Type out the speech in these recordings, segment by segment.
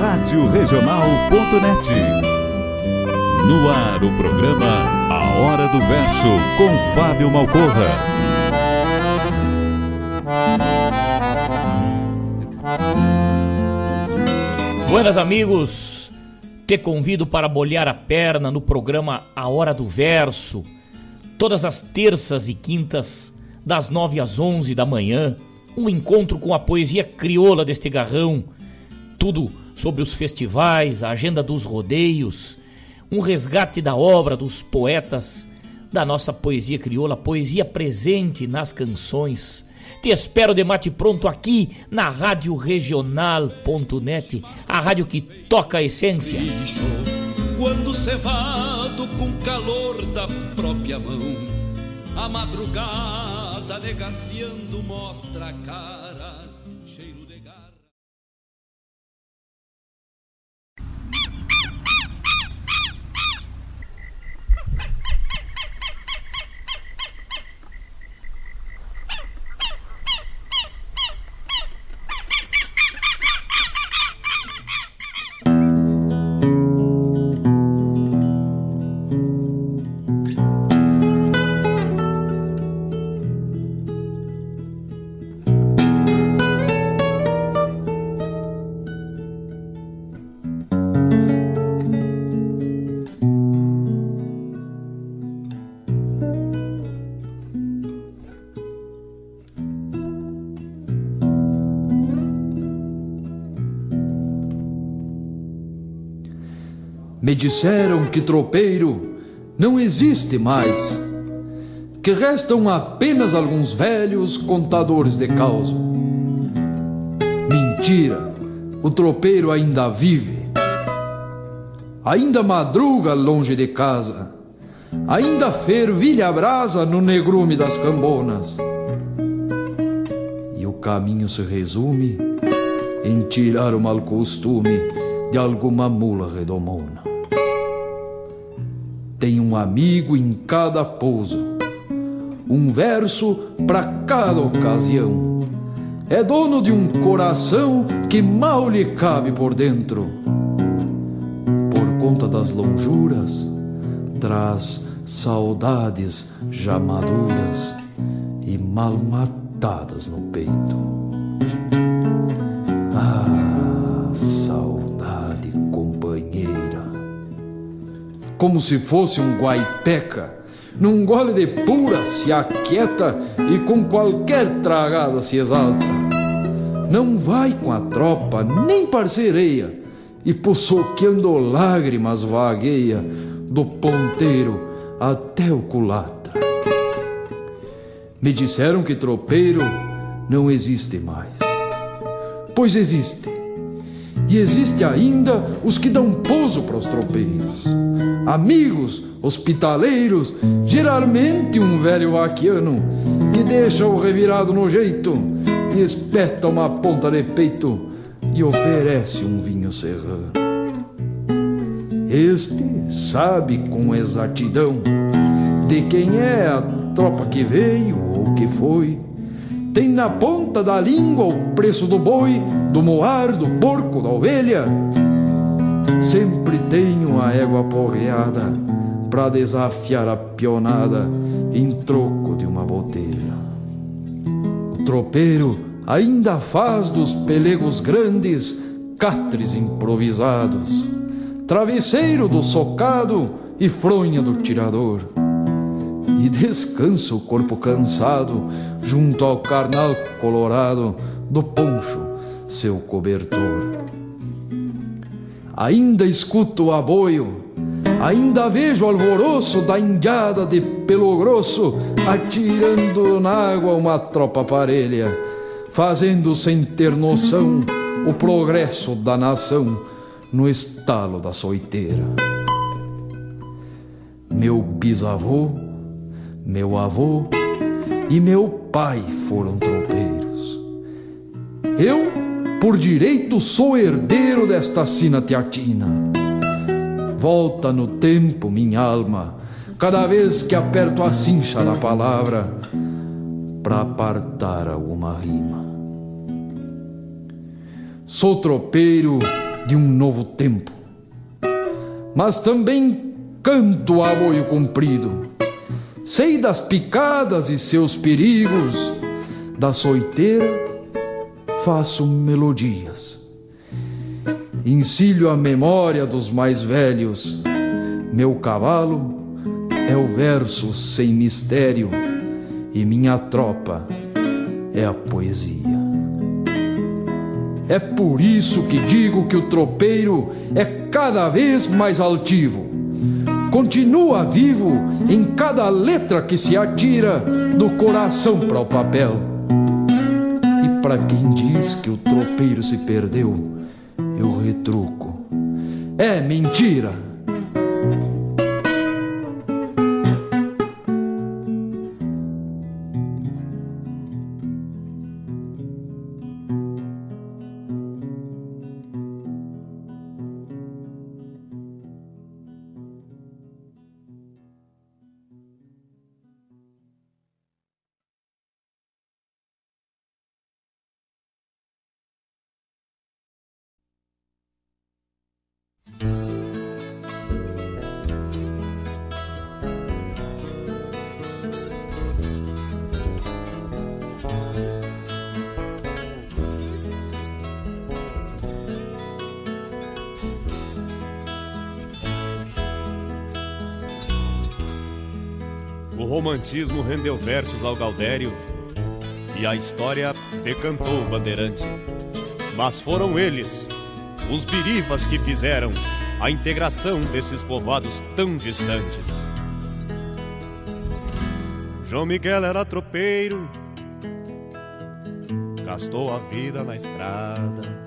Rádio Regional.net. No ar, o programa A Hora do Verso, com Fábio Malcorra. Buenas, amigos. Te convido para bolhar a perna no programa A Hora do Verso, todas as terças e quintas, das nove às onze da manhã um encontro com a poesia crioula deste garrão, tudo sobre os festivais, a agenda dos rodeios, um resgate da obra dos poetas da nossa poesia crioula, poesia presente nas canções. Te espero de mate pronto aqui na Rádio Regional.net, a rádio que toca a essência. Quando cevado com calor da própria mão, a madrugada negaciando mostra a cara Me disseram que tropeiro não existe mais, que restam apenas alguns velhos contadores de causa. Mentira, o tropeiro ainda vive, ainda madruga longe de casa, ainda fervilha a brasa no negrume das cambonas. E o caminho se resume em tirar o mal costume de alguma mula redomona tem um amigo em cada pouso, um verso para cada ocasião. É dono de um coração que mal lhe cabe por dentro. Por conta das lonjuras, traz saudades já maduras e mal matadas no peito. Como se fosse um guaipeca. Num gole de pura se aquieta e com qualquer tragada se exalta. Não vai com a tropa, nem parcereia, e possoqueando lágrimas vagueia do ponteiro até o culatra. Me disseram que tropeiro não existe mais. Pois existe. E existe ainda os que dão pouso para os tropeiros amigos, hospitaleiros, geralmente um velho vaquiano que deixa o revirado no jeito e espeta uma ponta de peito e oferece um vinho serrano. Este sabe com exatidão de quem é a tropa que veio ou que foi. Tem na ponta da língua o preço do boi, do moar, do porco, da ovelha. Sempre tenho a égua porreada pra desafiar a pionada em troco de uma botelha. O tropeiro ainda faz dos pelegos grandes catres improvisados, travesseiro do socado e fronha do tirador. E descansa o corpo cansado junto ao carnal colorado do poncho, seu cobertor. Ainda escuto o aboio, ainda vejo o alvoroço da indiada de pelo grosso atirando na água uma tropa parelha, fazendo sem ter noção o progresso da nação no estalo da soiteira. Meu bisavô, meu avô e meu pai foram tropeiros. Eu, por direito, sou herdeiro desta sina teatina. Volta no tempo, minha alma, cada vez que aperto a cincha na palavra, para apartar alguma rima. Sou tropeiro de um novo tempo, mas também canto a boio comprido. Sei das picadas e seus perigos, da soiteira faço melodias. Encilho a memória dos mais velhos, meu cavalo é o verso sem mistério e minha tropa é a poesia. É por isso que digo que o tropeiro é cada vez mais altivo. Continua vivo em cada letra que se atira do coração para o papel. Para quem diz que o tropeiro se perdeu, eu retruco. É mentira! Romantismo rendeu versos ao Galdério e a história decantou o bandeirante. Mas foram eles, os birivas, que fizeram a integração desses povoados tão distantes. João Miguel era tropeiro, gastou a vida na estrada,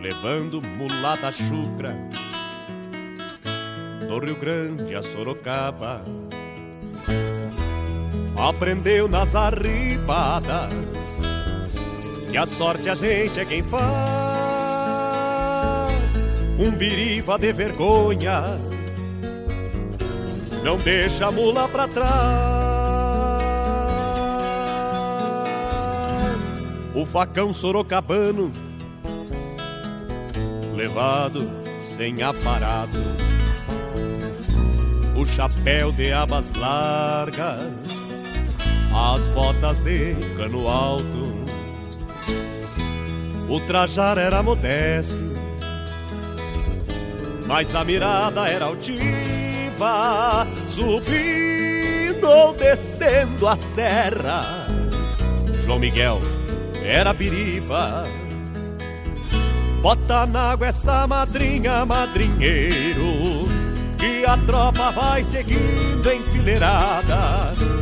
levando mulata chucra do Rio Grande a Sorocaba. Aprendeu nas arribadas que a sorte a gente é quem faz. Um biriva de vergonha não deixa a mula pra trás. O facão sorocabano levado sem aparado o chapéu de abas largas, as botas de cano alto. O trajar era modesto, mas a mirada era altiva, subindo ou descendo a serra. João Miguel era piriva. Bota na água essa madrinha, madrinheiro e a tropa vai seguindo enfileirada.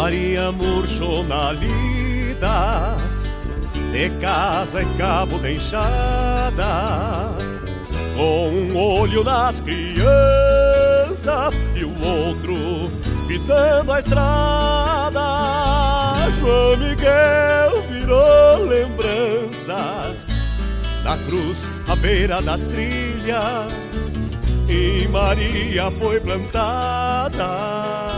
Maria murchou na lida, de casa e cabo de enxada, com um olho nas crianças e o outro fitando a estrada. João Miguel virou lembrança da cruz à beira da trilha e Maria foi plantada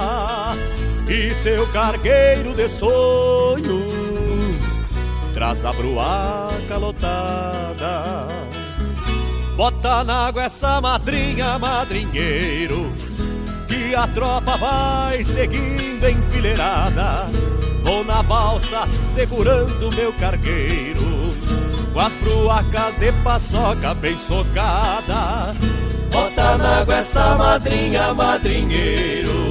e seu cargueiro de sonhos traz a bruaca lotada. Bota na água essa madrinha, madrinheiro, que a tropa vai seguindo enfileirada. Vou na balsa segurando meu cargueiro, com as bruacas de paçoca bem socada. Bota na água essa madrinha, madrinheiro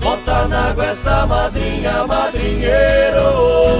Bota na água essa madrinha, madrinheiro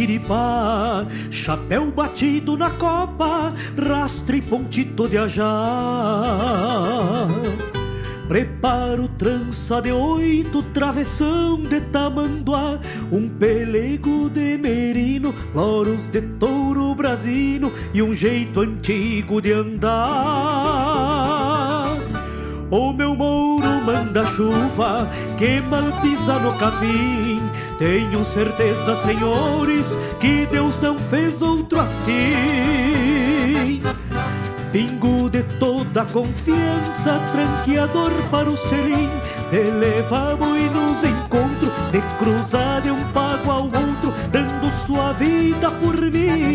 xiripá, chapéu batido na copa, rastre e pontito de ajar. Preparo trança de oito, travessão de tamanduá, um pelego de merino, loros de touro brasino e um jeito antigo de andar. O meu mouro manda chuva, que mal pisa no capim, tenho certeza, senhores, que Deus não fez outro assim. Pingo de toda confiança, tranqueador para o selim, levar e nos encontro, de cruzar de um pago ao outro, dando sua vida por mim.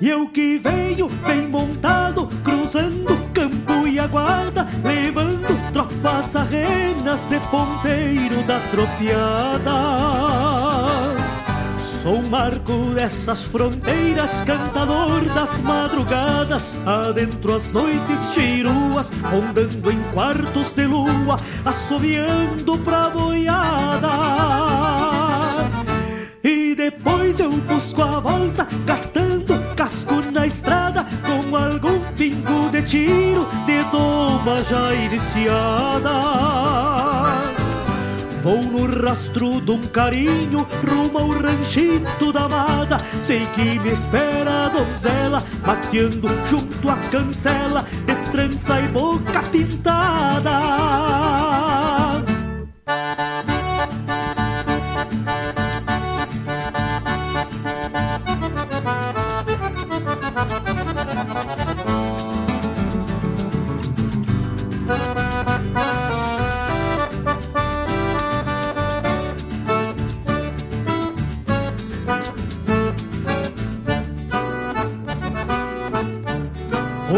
E eu que venho bem montado, cruzando campo aguarda, levando tropas arrenas de ponteiro da tropiada. Sou marco dessas fronteiras, cantador das madrugadas, adentro as noites chiruas, rondando em quartos de lua, assobiando pra boiada. E depois eu busco a volta, gastando casco na estrada, com algum pingo de tiro, de doma já iniciada. Vou no rastro de um carinho rumo ao ranchito da amada. Sei que me espera a donzela, mateando junto à cancela, de trança e boca pintada.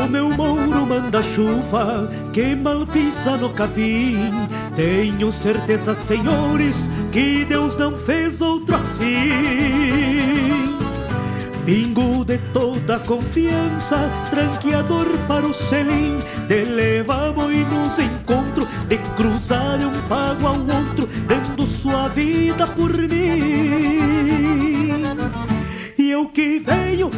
Meu mouro manda chuva que mal pisa no capim. Tenho certeza, senhores, que Deus não fez outro assim. Pingo de toda confiança, tranqueador para o selim, de leva boi nos encontro, de cruzar um pago ao outro, dando sua vida por mim. E eu que venho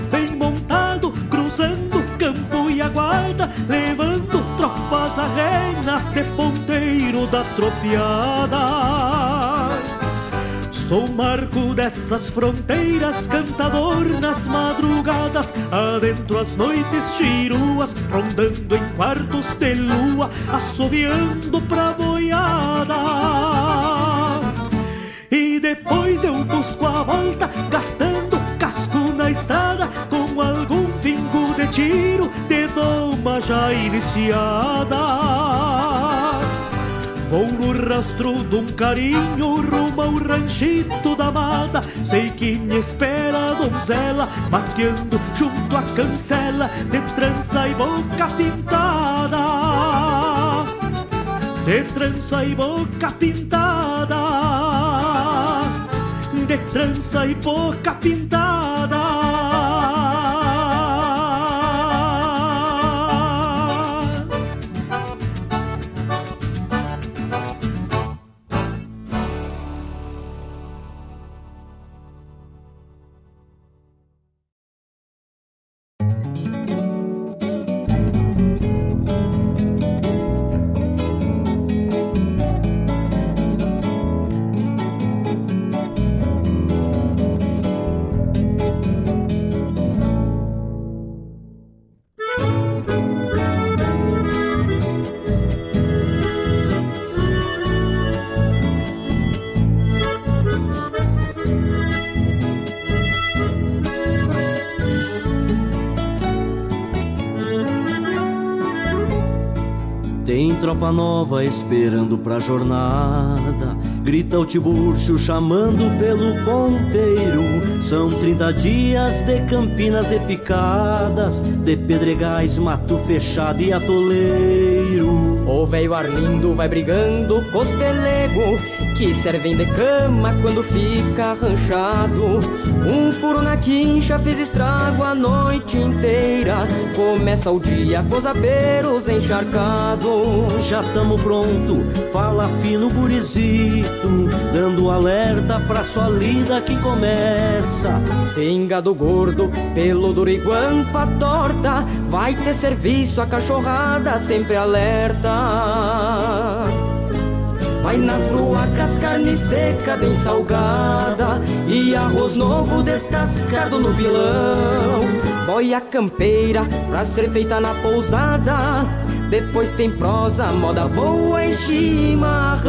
aguarda, levando tropas arrenas de ponteiro da tropiada. Sou marco dessas fronteiras, cantador nas madrugadas, adentro as noites chiruas, rondando em quartos de lua, assoviando pra boiada. E depois eu busco a volta, gastando casco na estrada, com algum pingo de tiro, de doma já iniciada. Vou no rastro de um carinho rumo ao ranchito da mata. Sei que me espera a donzela, mateando junto à cancela, de trança e boca pintada. De trança e boca pintada. De trança e boca pintada. Tropa nova esperando pra jornada. Grita o Tibúrcio chamando pelo ponteiro. São 30 dias de campinas e picadas, de pedregais, mato fechado e atoleiro. O velho Arlindo vai brigando com os pelego que servem de cama quando fica ranchado. Um furo na quincha fez estrago a noite inteira. Começa o dia com os abeiros encharcados. Já tamo pronto, fala fino gurizito, dando alerta pra sua lida que começa. Pingado gordo, pelo duro e guampa torta, vai ter serviço a cachorrada sempre alerta. Vai nas bruacas, carne seca bem salgada. E arroz novo descascado no pilão. Boia campeira pra ser feita na pousada. Depois tem prosa, moda boa e chimarrão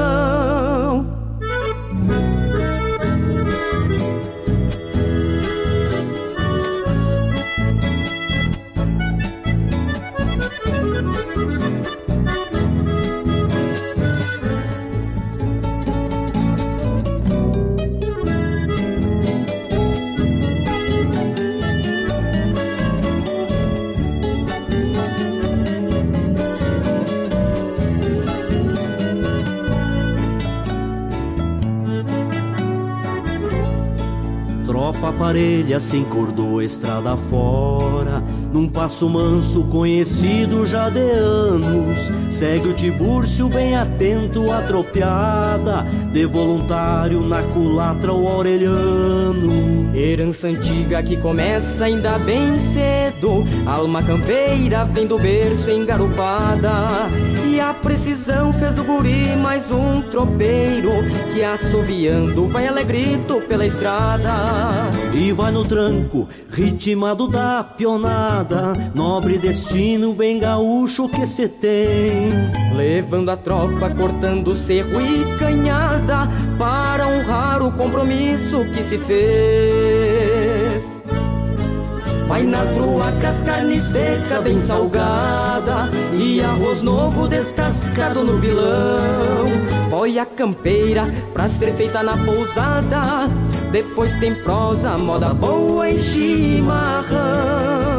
Tropa parelha se encordou estrada fora. Num passo manso conhecido já de anos. Segue o Tibúrcio bem atento à tropiada De voluntário na culatra o Aureliano. Herança antiga que começa ainda bem cedo. Alma campeira vem do berço engarupada E a precisão fez do guri mais um tropeiro Que assoviando vai alegrito pela estrada E vai no tranco, ritmado da pionada Nobre destino bem gaúcho que se tem. Levando a tropa, cortando cerro e canhada Para honrar o compromisso que se fez Vai nas bruacas, carne seca bem salgada. E arroz novo descascado no pilão Boia campeira pra ser feita na pousada. Depois tem prosa, moda boa e chimarrão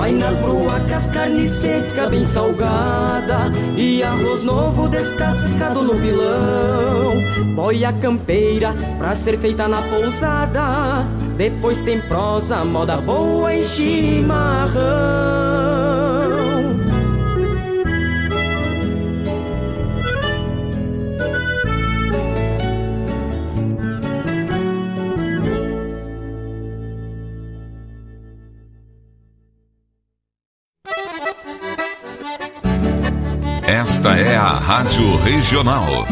Vai nas bruacas, carne seca bem salgada E arroz novo descascado no pilão. Boia campeira pra ser feita na pousada Depois tem prosa, moda boa e chimarrão a Rádio Regional.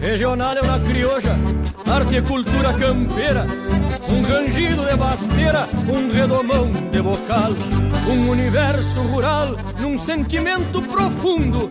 Regional é uma crioja, arte e cultura campeira, um rangido de basteira, um redomão de bocal, um universo rural num sentimento profundo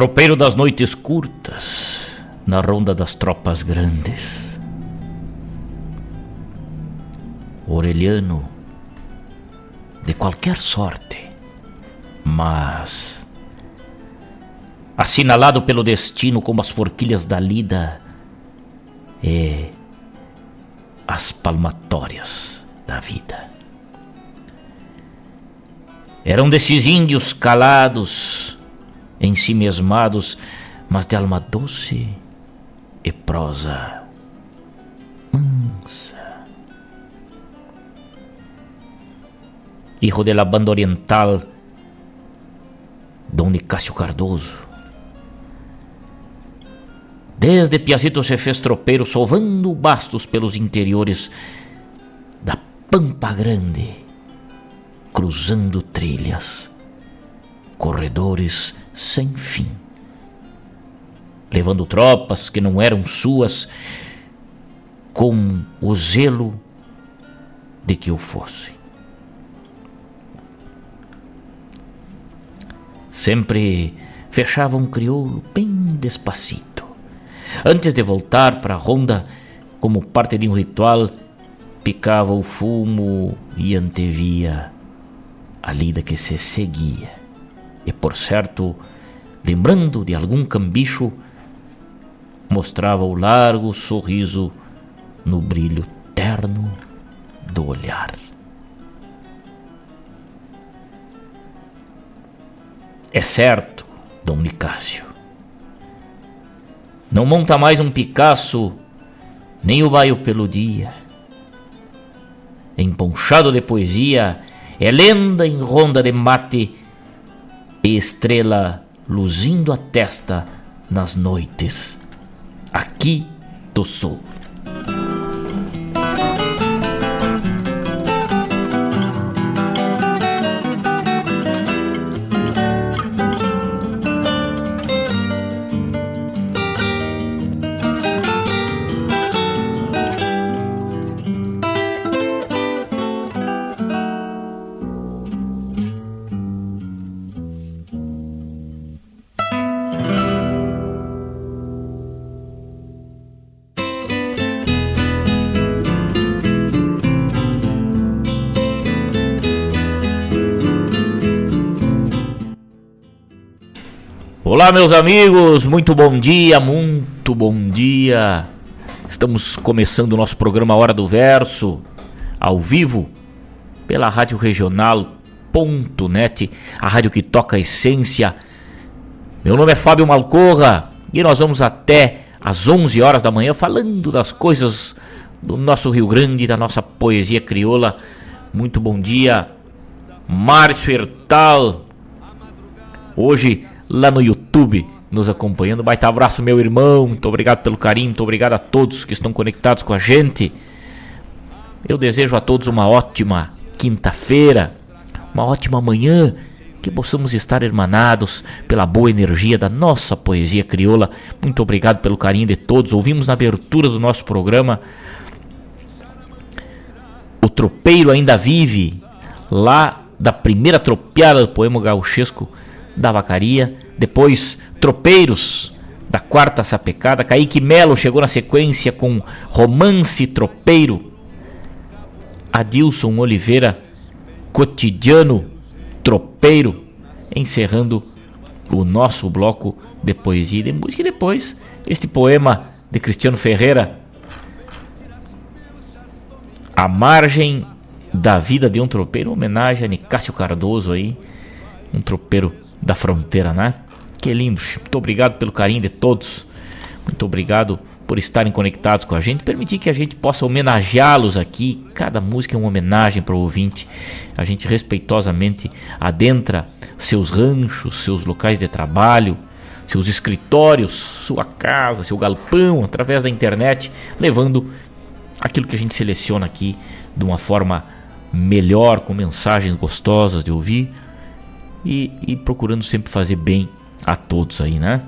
Tropeiro das noites curtas, na ronda das tropas grandes. Orelhano de qualquer sorte, mas assinalado pelo destino como as forquilhas da lida e as palmatórias da vida. Eram desses índios calados em si mesmados, mas de alma doce e prosa mansa. Hijo de la banda oriental, Don Nicásio Cardoso. Desde Piazito se fez tropeiro, sovando bastos pelos interiores da Pampa Grande, cruzando trilhas, corredores sem fim, levando tropas que não eram suas, com o zelo de que o fossem. sempre fechava um crioulo bem despacito. Antes de voltar para a ronda, como parte de um ritual, picava o fumo e antevia a lida que se seguia. E por certo, lembrando de algum cambicho, mostrava o largo sorriso no brilho terno do olhar. É certo, Dom Nicásio. Não monta mais um Picasso, nem o baio pelo dia. Emponchado de poesia, é lenda em ronda de mate e estrela luzindo a testa nas noites. Aqui do sul. Olá, meus amigos, muito bom dia, muito bom dia. Estamos começando o nosso programa Hora do Verso, ao vivo, pela Rádio Regional.net, a rádio que toca a essência. Meu nome é Fábio Malcorra e nós vamos até às 11 horas da manhã falando das coisas do nosso Rio Grande, da nossa poesia crioula. Muito bom dia, Márcio Hertal. Hoje lá no YouTube nos acompanhando. Baita abraço, meu irmão. Muito obrigado pelo carinho, muito obrigado a todos que estão conectados com a gente. Eu desejo a todos uma ótima quinta-feira, uma ótima manhã, que possamos estar hermanados pela boa energia da nossa poesia crioula. Muito obrigado pelo carinho de todos. Ouvimos na abertura do nosso programa O Tropeiro Ainda Vive, lá da primeira tropeada do poema gauchesco da Vacaria, depois Tropeiros da quarta sapecada, Kaique Melo chegou na sequência com Romance Tropeiro, Adilson Oliveira, Cotidiano Tropeiro, encerrando o nosso bloco de poesia e de música. E depois, este poema de Cristiano Ferreira, A Margem da Vida de um Tropeiro, homenagem a Nicásio Cardoso aí, um tropeiro da fronteira, né? Que lindo. Muito obrigado pelo carinho de todos. Muito obrigado por estarem conectados com a gente, permitir que a gente possa homenageá-los aqui. Cada música é uma homenagem para o ouvinte. A gente respeitosamente adentra seus ranchos, seus locais de trabalho, seus escritórios, sua casa, seu galpão, através da internet, levando aquilo que a gente seleciona aqui de uma forma melhor, com mensagens gostosas de ouvir, e, e procurando sempre fazer bem a todos aí, né?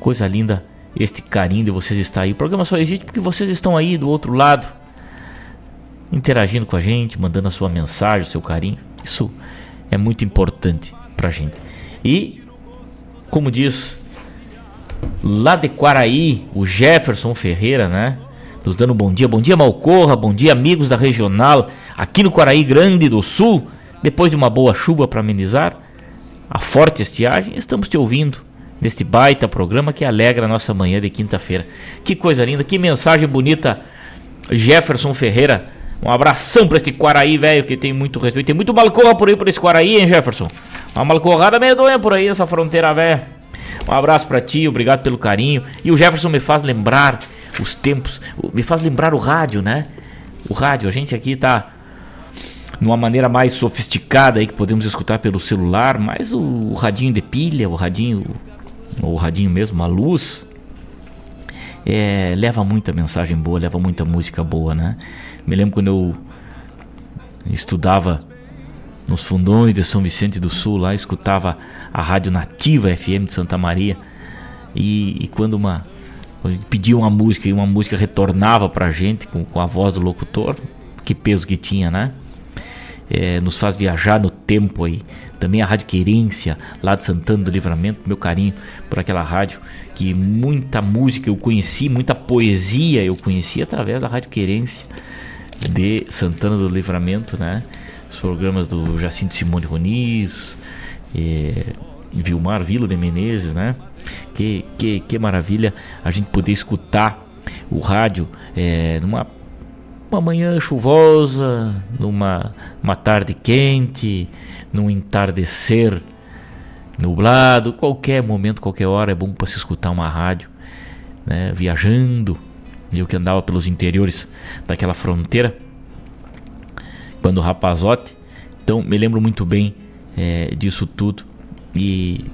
Coisa linda este carinho de vocês estar aí. O programa só existe porque vocês estão aí do outro lado, interagindo com a gente, mandando a sua mensagem, o seu carinho. Isso é muito importante pra gente. E, como diz lá de Quaraí, o Jefferson Ferreira, né? Nos dando um bom dia. Bom dia, Malcorra. Bom dia, amigos da Regional, aqui no Quaraí Grande do Sul. Depois de uma boa chuva para amenizar a forte estiagem, estamos te ouvindo neste baita programa que alegra a nossa manhã de quinta-feira. Que coisa linda, que mensagem bonita, Jefferson Ferreira. Um abração para este Quaraí, velho, que tem muito respeito. Tem muito malcorra por aí por esse Quaraí, hein, Jefferson? Uma malcorrada medonha por aí nessa fronteira, velho. Um abraço para ti, obrigado pelo carinho. E o Jefferson me faz lembrar os tempos, me faz lembrar o rádio, né? O rádio, a gente aqui tá numa maneira mais sofisticada aí que podemos escutar pelo celular, mas o, radinho de pilha, o radinho, ou o radinho mesmo, a luz, é, leva muita mensagem boa, leva muita música boa, né? Me lembro quando eu estudava nos fundões de São Vicente do Sul, lá escutava a rádio nativa FM de Santa Maria, e, e quando uma pedia uma música e uma música retornava pra gente com, com a voz do locutor, que peso que tinha, né? É, nos faz viajar no tempo aí. Também a Rádio Querência, lá de Santana do Livramento, meu carinho por aquela rádio, que muita música eu conheci, muita poesia eu conheci através da Rádio Querência de Santana do Livramento, né? Os programas do Jacinto Simone Roniz, é, Vilmar Vila de Menezes, né? Que, que, que maravilha a gente poder escutar o rádio é, numa uma manhã chuvosa, numa uma tarde quente, num entardecer nublado, qualquer momento, qualquer hora é bom para se escutar uma rádio, né? Viajando, eu que andava pelos interiores daquela fronteira, quando rapazote, então me lembro muito bem é, disso tudo e,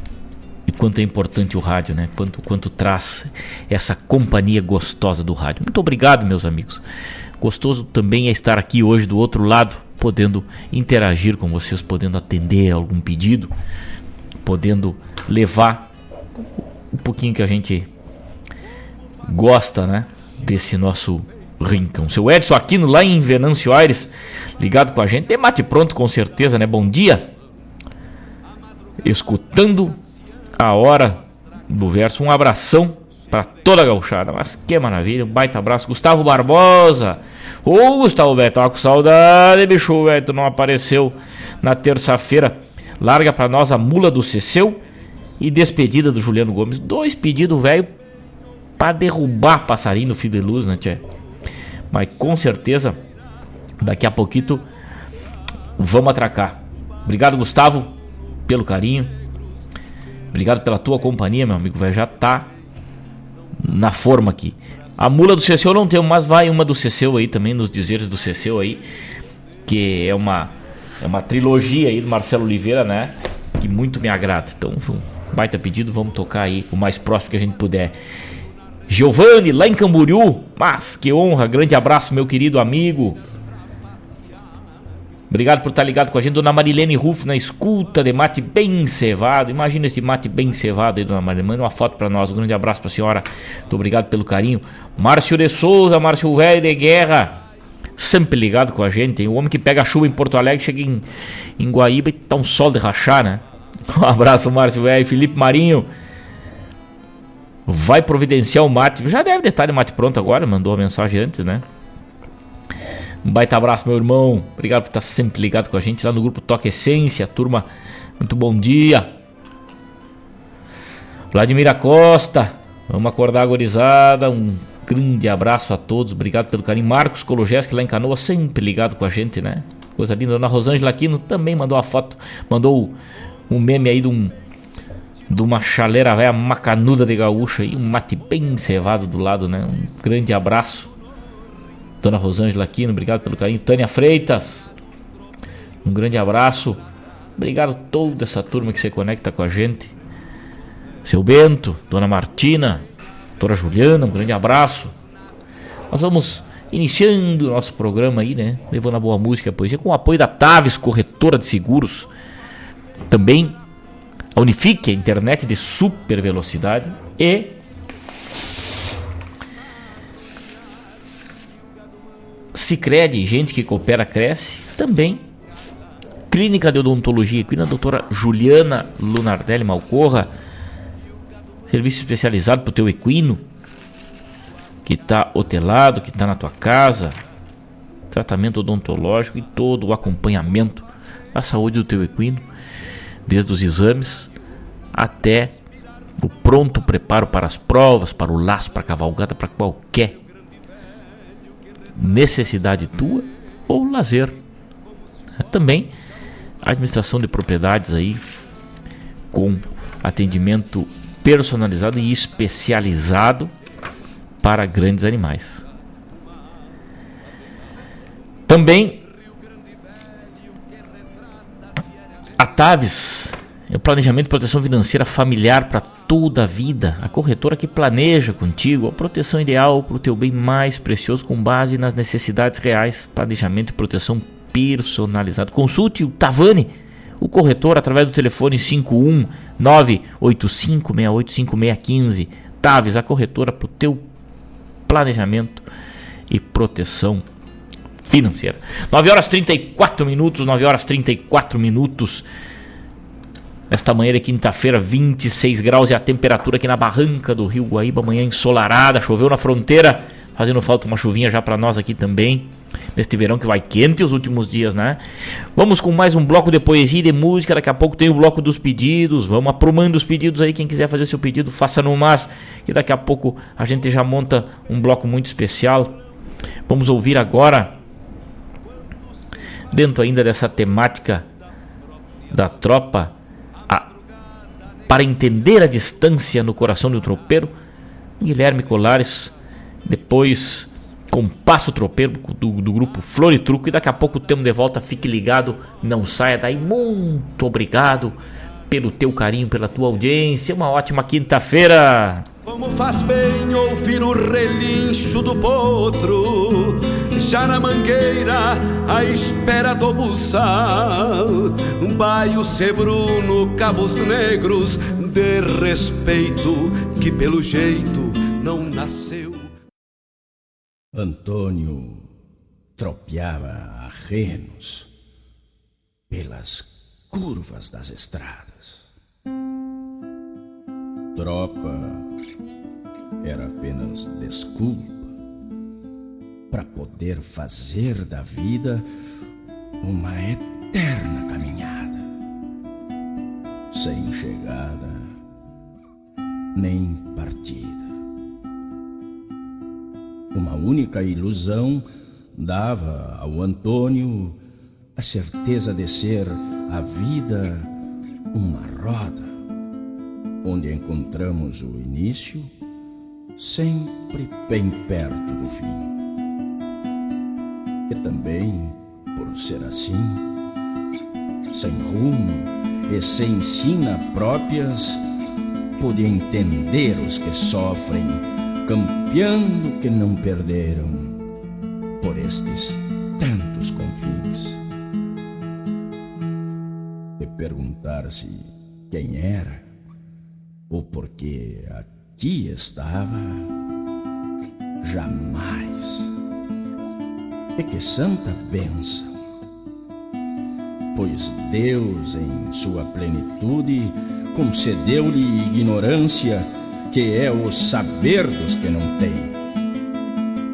e quanto é importante o rádio, né? Quanto, quanto traz essa companhia gostosa do rádio. Muito obrigado, meus amigos. Gostoso também é estar aqui hoje do outro lado, podendo interagir com vocês, podendo atender algum pedido, podendo levar um pouquinho que a gente gosta, né? Desse nosso rincão. Seu Edson Aquino lá em Venâncio Aires, ligado com a gente. Tem mate pronto com certeza, né? Bom dia escutando a hora do verso. Um abração para toda a gauchada. Mas que maravilha, um baita abraço. Gustavo Barbosa. Ô Gustavo, velho, tava com saudade, bicho, velho. Tu não apareceu na terça-feira. Larga para nós a mula do Ceceu e despedida do Juliano Gomes. Dois pedidos, velho, para derrubar passarinho no fio de luz, né, tchê? Mas com certeza, daqui a pouquinho vamos atracar. Obrigado, Gustavo pelo carinho. Obrigado pela tua companhia, meu amigo. Vai já tá na forma aqui. A mula do Ceceu não tem, mas vai uma do Ceceu aí também, nos dizeres do Ceceu aí. Que é uma, é uma trilogia aí do Marcelo Oliveira, né? Que muito me agrada. Então, baita pedido, vamos tocar aí o mais próximo que a gente puder. Giovanni, lá em Camboriú. Mas que honra, grande abraço, meu querido amigo. Obrigado por estar ligado com a gente, dona Marilene Ruff, na escuta de mate bem cevado. Imagina esse mate bem cevado aí, dona Marilene. Manda uma foto para nós. Um grande abraço para a senhora. Muito obrigado pelo carinho. Márcio de Souza, Márcio Velho de Guerra. Sempre ligado com a gente. Hein? O homem que pega a chuva em Porto Alegre, chega em, em Guaíba e tá um sol de rachar, né? Um abraço, Márcio Velho. Felipe Marinho. Vai providenciar o mate. Já deve estar de mate pronto agora. Mandou a mensagem antes, né? Um baita abraço, meu irmão. Obrigado por estar sempre ligado com a gente lá no grupo Toque Essência. Turma, muito bom dia. Vladimir Costa, vamos acordar agorizada. Um grande abraço a todos. Obrigado pelo carinho. Marcos Kologeski lá em Canoa, sempre ligado com a gente, né? Coisa linda. Dona Rosângela Aquino também mandou a foto. Mandou um meme aí de um de uma chaleira velha macanuda de gaúcha e um mate bem cevado do lado, né? Um grande abraço. Dona Rosângela Aquino, obrigado pelo carinho. Tânia Freitas, um grande abraço. Obrigado a toda essa turma que se conecta com a gente. Seu Bento, Dona Martina, Doutora Juliana, um grande abraço. Nós vamos iniciando o nosso programa aí, né? Levando a boa música a poesia com o apoio da Taves, corretora de seguros. Também a Unifique, a internet de super velocidade. E Cicred, gente que coopera, cresce. Também Clínica de Odontologia Equina, doutora Juliana Lunardelli Malcorra. Serviço especializado para o teu equino, que está hotelado, que está na tua casa. Tratamento odontológico e todo o acompanhamento da saúde do teu equino, desde os exames até o pronto preparo para as provas, para o laço, para a cavalgada, para qualquer necessidade tua ou lazer. Também a administração de propriedades aí com atendimento personalizado e especializado para grandes animais. Também a Taves é planejamento de proteção financeira familiar para toda a vida. A corretora que planeja contigo a proteção ideal para o teu bem mais precioso com base nas necessidades reais. Planejamento e proteção personalizado. Consulte o Tavani, o corretor, através do telefone 51985685615. Taves, a corretora para o teu planejamento e proteção financeira. 9 horas 34 minutos, 9 horas 34 minutos. Esta manhã de quinta-feira, 26 graus e a temperatura aqui na barranca do Rio Guaíba, manhã ensolarada, choveu na fronteira, fazendo falta uma chuvinha já para nós aqui também. Neste verão que vai quente os últimos dias, né? Vamos com mais um bloco de poesia e de música. Daqui a pouco tem o bloco dos pedidos. Vamos aprumando os pedidos aí. Quem quiser fazer seu pedido, faça no mas. E daqui a pouco a gente já monta um bloco muito especial. Vamos ouvir agora, dentro ainda dessa temática da tropa, para entender a distância no coração do tropeiro, Guilherme Colares. Depois Compasso Tropeiro do, do grupo Flor e Truco. E daqui a pouco temos de volta. Fique ligado, não saia daí. Muito obrigado pelo teu carinho, pela tua audiência. Uma ótima quinta-feira. Como faz bem ouvir o relincho do potro, já na mangueira, à espera do buçal. Um baio sebruno, cabos negros, de respeito, que pelo jeito não nasceu. Antônio tropeava a renos pelas curvas das estradas. Tropa era apenas desculpa para poder fazer da vida uma eterna caminhada, sem chegada nem partida. Uma única ilusão dava ao Antônio a certeza de ser a vida uma roda, onde encontramos o início sempre bem perto do fim. E também, por ser assim, sem rumo e sem sina próprias, pude entender os que sofrem campeando que não perderam por estes tantos confins. E perguntar-se quem era ou por que aqui estava, jamais. E que santa bênção! Pois Deus, em sua plenitude, concedeu-lhe ignorância que é o saber dos que não têm.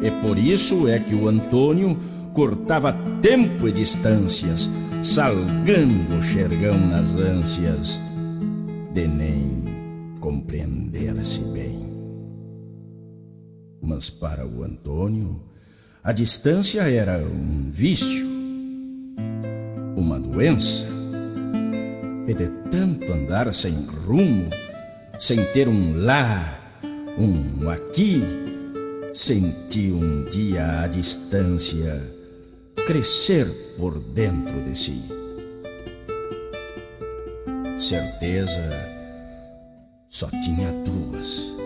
E por isso é que o Antônio cortava tempo e distâncias, salgando o xergão nas ânsias de nem compreender-se bem. Mas para o Antônio, a distância era um vício, uma doença, e de tanto andar sem rumo, sem ter um lá, um aqui, senti um dia a distância crescer por dentro de si. Certeza só tinha duas.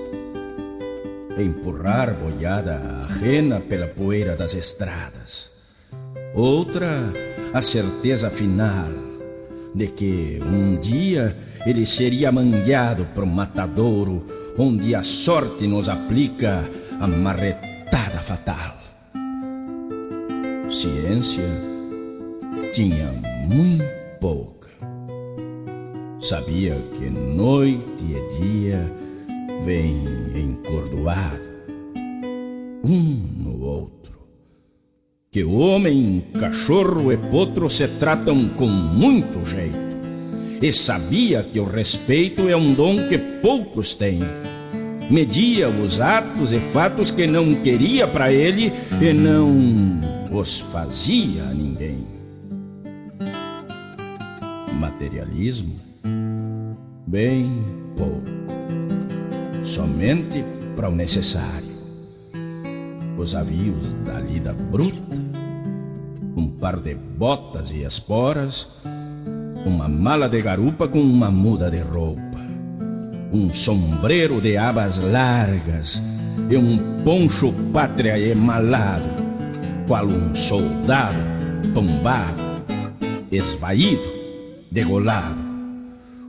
Empurrar boiada a rena pela poeira das estradas. Outra, a certeza final de que um dia ele seria mangueado para um matadouro, onde a sorte nos aplica a marretada fatal. Ciência tinha muito pouca. Sabia que noite e dia vêm encordoado, um no outro que homem, cachorro e potro se tratam com muito jeito. E sabia que o respeito é um dom que poucos têm. Media os atos e fatos que não queria para ele e não os fazia a ninguém. Materialismo? Bem pouco. Somente para o necessário. Os avios da lida bruta um par de botas e esporas, uma mala de garupa com uma muda de roupa, um sombreiro de abas largas e um poncho pátria emalado, qual um soldado tombado, esvaído, degolado,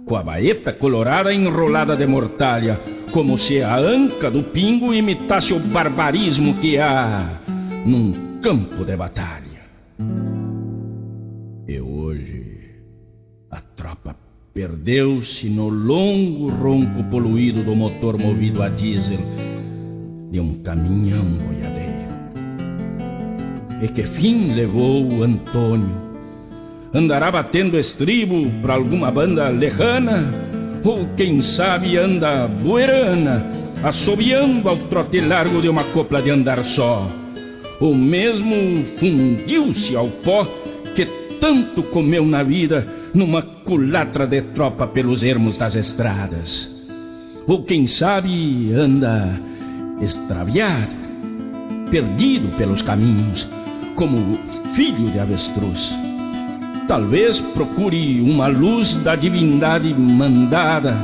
com a baeta colorada enrolada de mortalha, como se a anca do pingo imitasse o barbarismo que há num campo de batalha. hoje a tropa perdeu-se no longo ronco poluído do motor movido a diesel de um caminhão boiadeiro. E que fim levou o Antônio? Andará batendo estribo para alguma banda lejana? Ou quem sabe anda buerana, assobiando ao trote largo de uma copla de andar só? Ou mesmo fundiu-se ao pó que tanto comeu na vida numa culatra de tropa pelos ermos das estradas? Ou quem sabe anda extraviado, perdido pelos caminhos, como filho de avestruz. Talvez procure uma luz da divindade mandada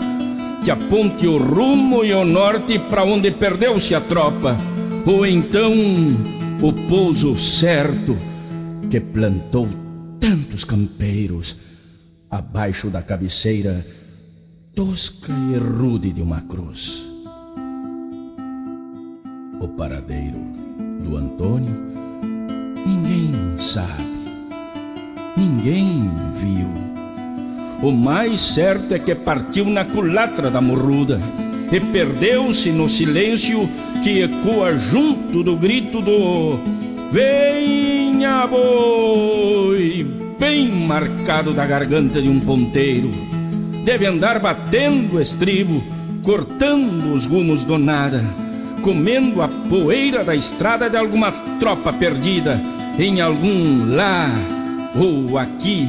que aponte o rumo e o norte para onde perdeu-se a tropa, ou então o pouso certo que plantou tantos campeiros abaixo da cabeceira tosca e rude de uma cruz. O paradeiro do Antônio, ninguém sabe, ninguém viu. O mais certo é que partiu na culatra da morruda e perdeu-se no silêncio que ecoa junto do grito do Venha boi, bem marcado da garganta de um ponteiro. Deve andar batendo estribo, cortando os rumos do nada comendo a poeira da estrada de alguma tropa perdida em algum lá ou aqui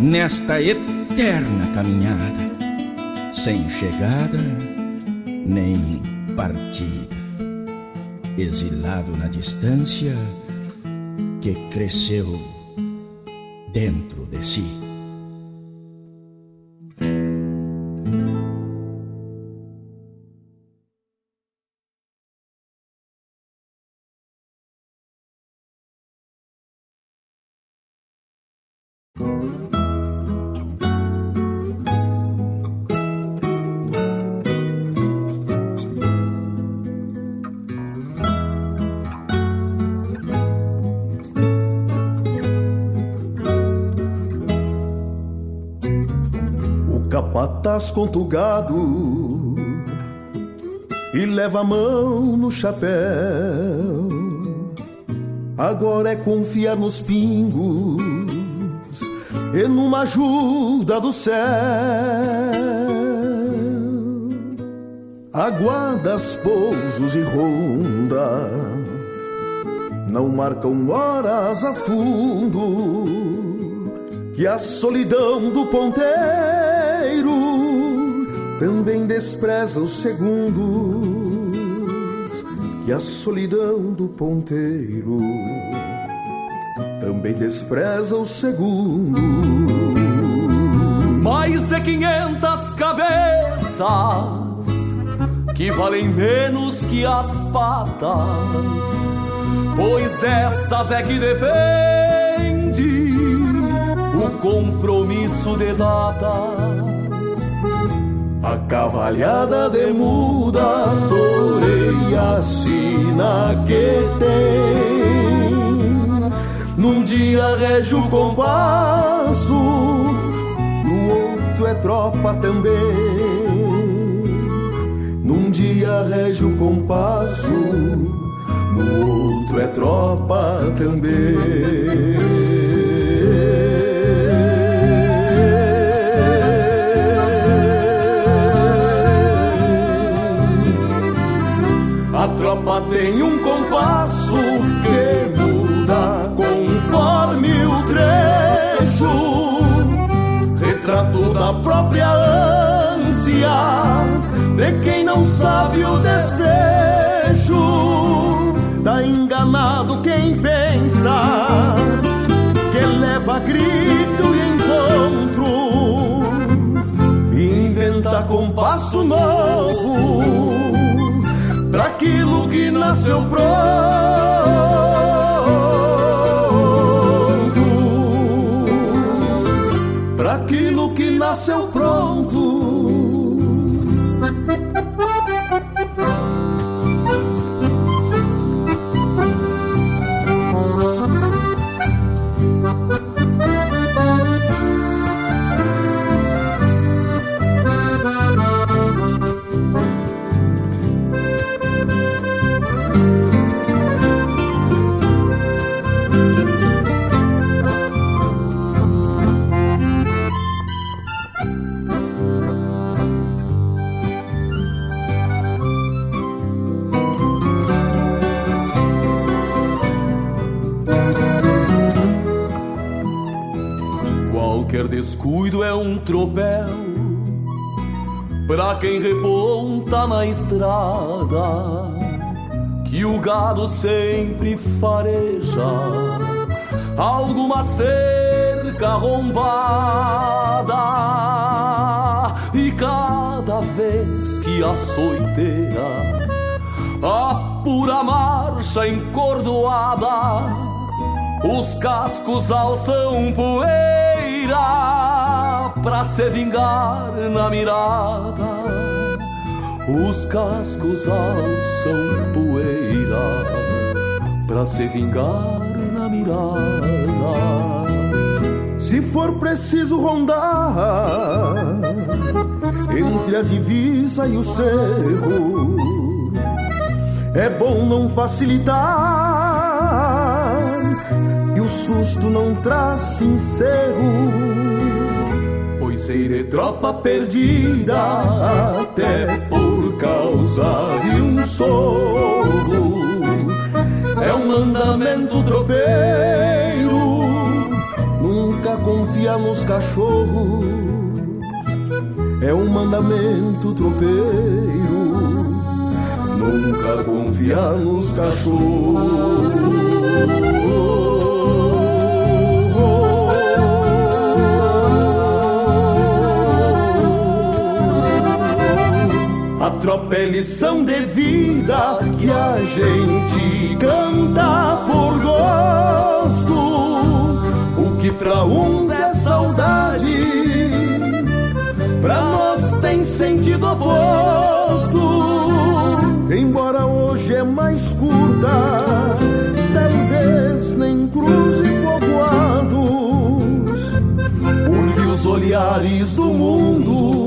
nesta eterna caminhada, sem chegada nem partida, exilado na distância que cresceu dentro de si. Capataz contugado e leva a mão no chapéu. Agora é confiar nos pingos e numa ajuda do céu. Aguardas pousos e rondas, não marcam horas a fundo, que a solidão do ponteiro também despreza os segundos, que a solidão do ponteiro também despreza o segundo. Mais de quinhentas cabeças que valem menos que as patas, pois dessas é que depende o compromisso de datas. A cavalhada de muda toreia a sina que tem num dia rege o compasso, no outro é tropa também. Num dia rege o compasso, no outro é tropa também. Tem um compasso que muda conforme o trecho, retrato da própria ânsia de quem não sabe o desfecho. Tá enganado quem pensa que leva grito e encontro, inventa compasso novo que nasceu pronto. aquilo que nasceu pronto. Descuido é um tropel Pra quem reponta na estrada Que o gado sempre fareja Alguma cerca arrombada. E cada vez que açoiteia A pura marcha encordoada Os cascos alçam poeira pra se vingar na mirada. Os cascos alçam poeira pra se vingar na mirada. Se for preciso rondar entre a divisa e o cerro, é bom não facilitar o susto não traz encerro Sei de tropa perdida até por causa de um sorro. É um mandamento tropeiro, nunca confia nos cachorros. É um mandamento tropeiro, nunca confia nos cachorros. A tropa é lição de vida que a gente canta por gosto. O que pra uns é saudade, pra nós tem sentido oposto. Embora hoje é mais curta, talvez nem cruze povoados, porque os olhares do mundo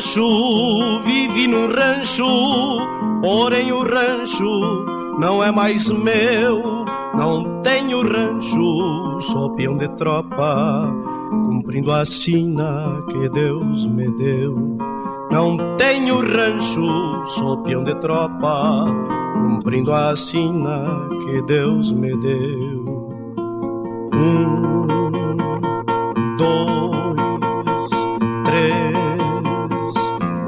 rancho, vivi no rancho, porém o rancho não é mais meu. Não tenho rancho, sou peão de tropa, cumprindo a sina que Deus me deu. Não tenho rancho, sou peão de tropa, cumprindo a sina que Deus me deu. Um, dois,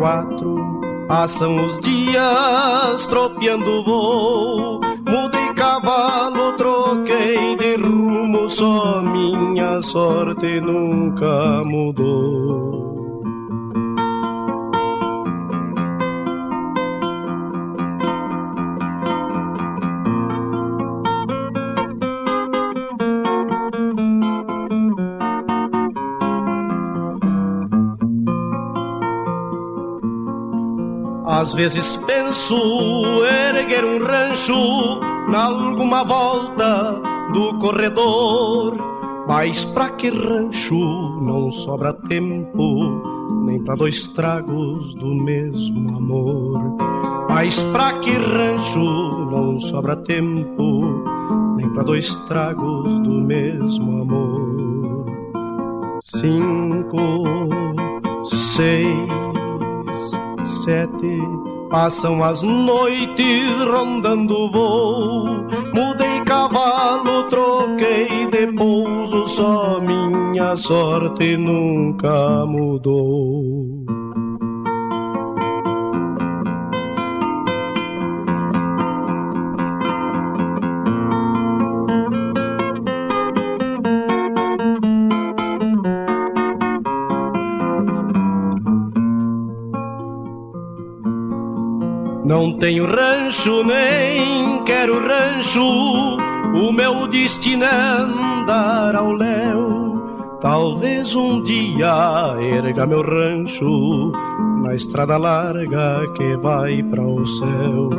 quatro. Passam os dias tropeando voo. Mudei cavalo, troquei de rumo, só minha sorte nunca mudou. Às vezes penso erguer um rancho nalguma volta do corredor, mas pra que rancho não sobra tempo nem pra dois tragos do mesmo amor. Mas pra que rancho não sobra tempo nem pra dois tragos do mesmo amor. Cinco, seis sete passam as noites rondando o voo. Mudei cavalo, troquei de pouso, só minha sorte nunca mudou. Tenho rancho, nem quero rancho. O meu destino é andar ao léu. Talvez um dia erga meu rancho na estrada larga que vai para o céu.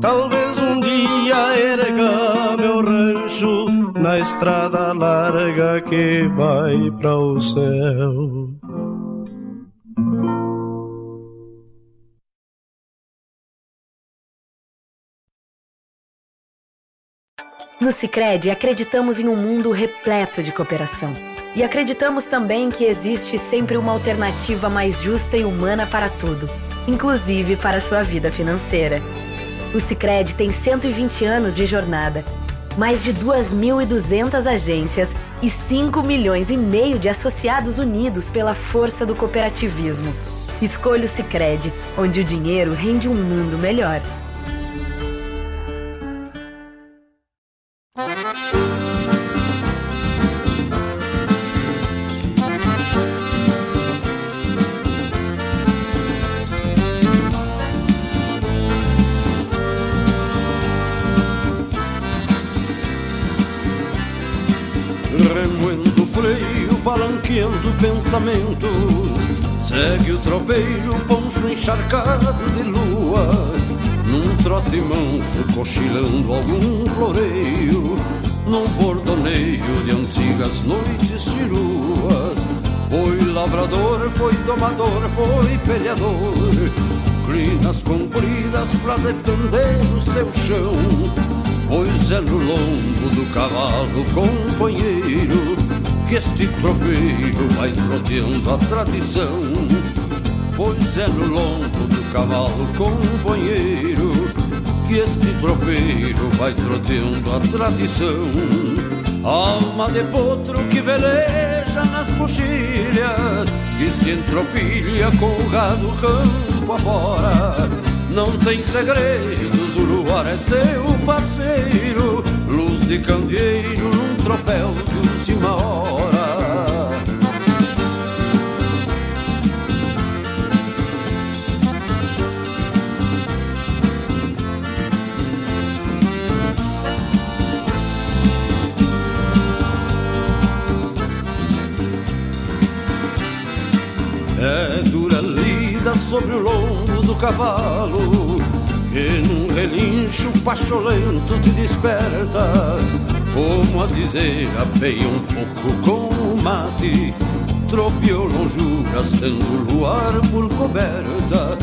Talvez um dia erga meu rancho na estrada larga que vai para o céu. No Sicredi acreditamos em um mundo repleto de cooperação. E acreditamos também que existe sempre uma alternativa mais justa e humana para tudo, inclusive para a sua vida financeira. O Sicredi tem 120 anos de jornada, mais de 2.200 agências e 5 milhões e meio de associados unidos pela força do cooperativismo. Escolha o Sicredi, onde o dinheiro rende um mundo melhor. Encharcado de lua Num trote manso, cochilando algum floreio Num bordoneio de antigas noites ciruas Foi lavrador, foi domador, foi peleador Crinas compridas pra defender o seu chão Pois é no lombo do cavalo companheiro que este tropeiro vai troteando a tradição. Pois é no lombo do cavalo companheiro que este tropeiro vai troteando a tradição. Alma de potro que veleja nas coxilhas, que se entropilha com o gado campo afora. Não tem segredos, o luar é seu parceiro, luz de candeeiro num tropel de última hora. Sobre o lombo do cavalo Que num relincho pacholento te desperta Como a dizer, apeia um pouco com o mate. Tropeou lonjuras, tendo luar por coberta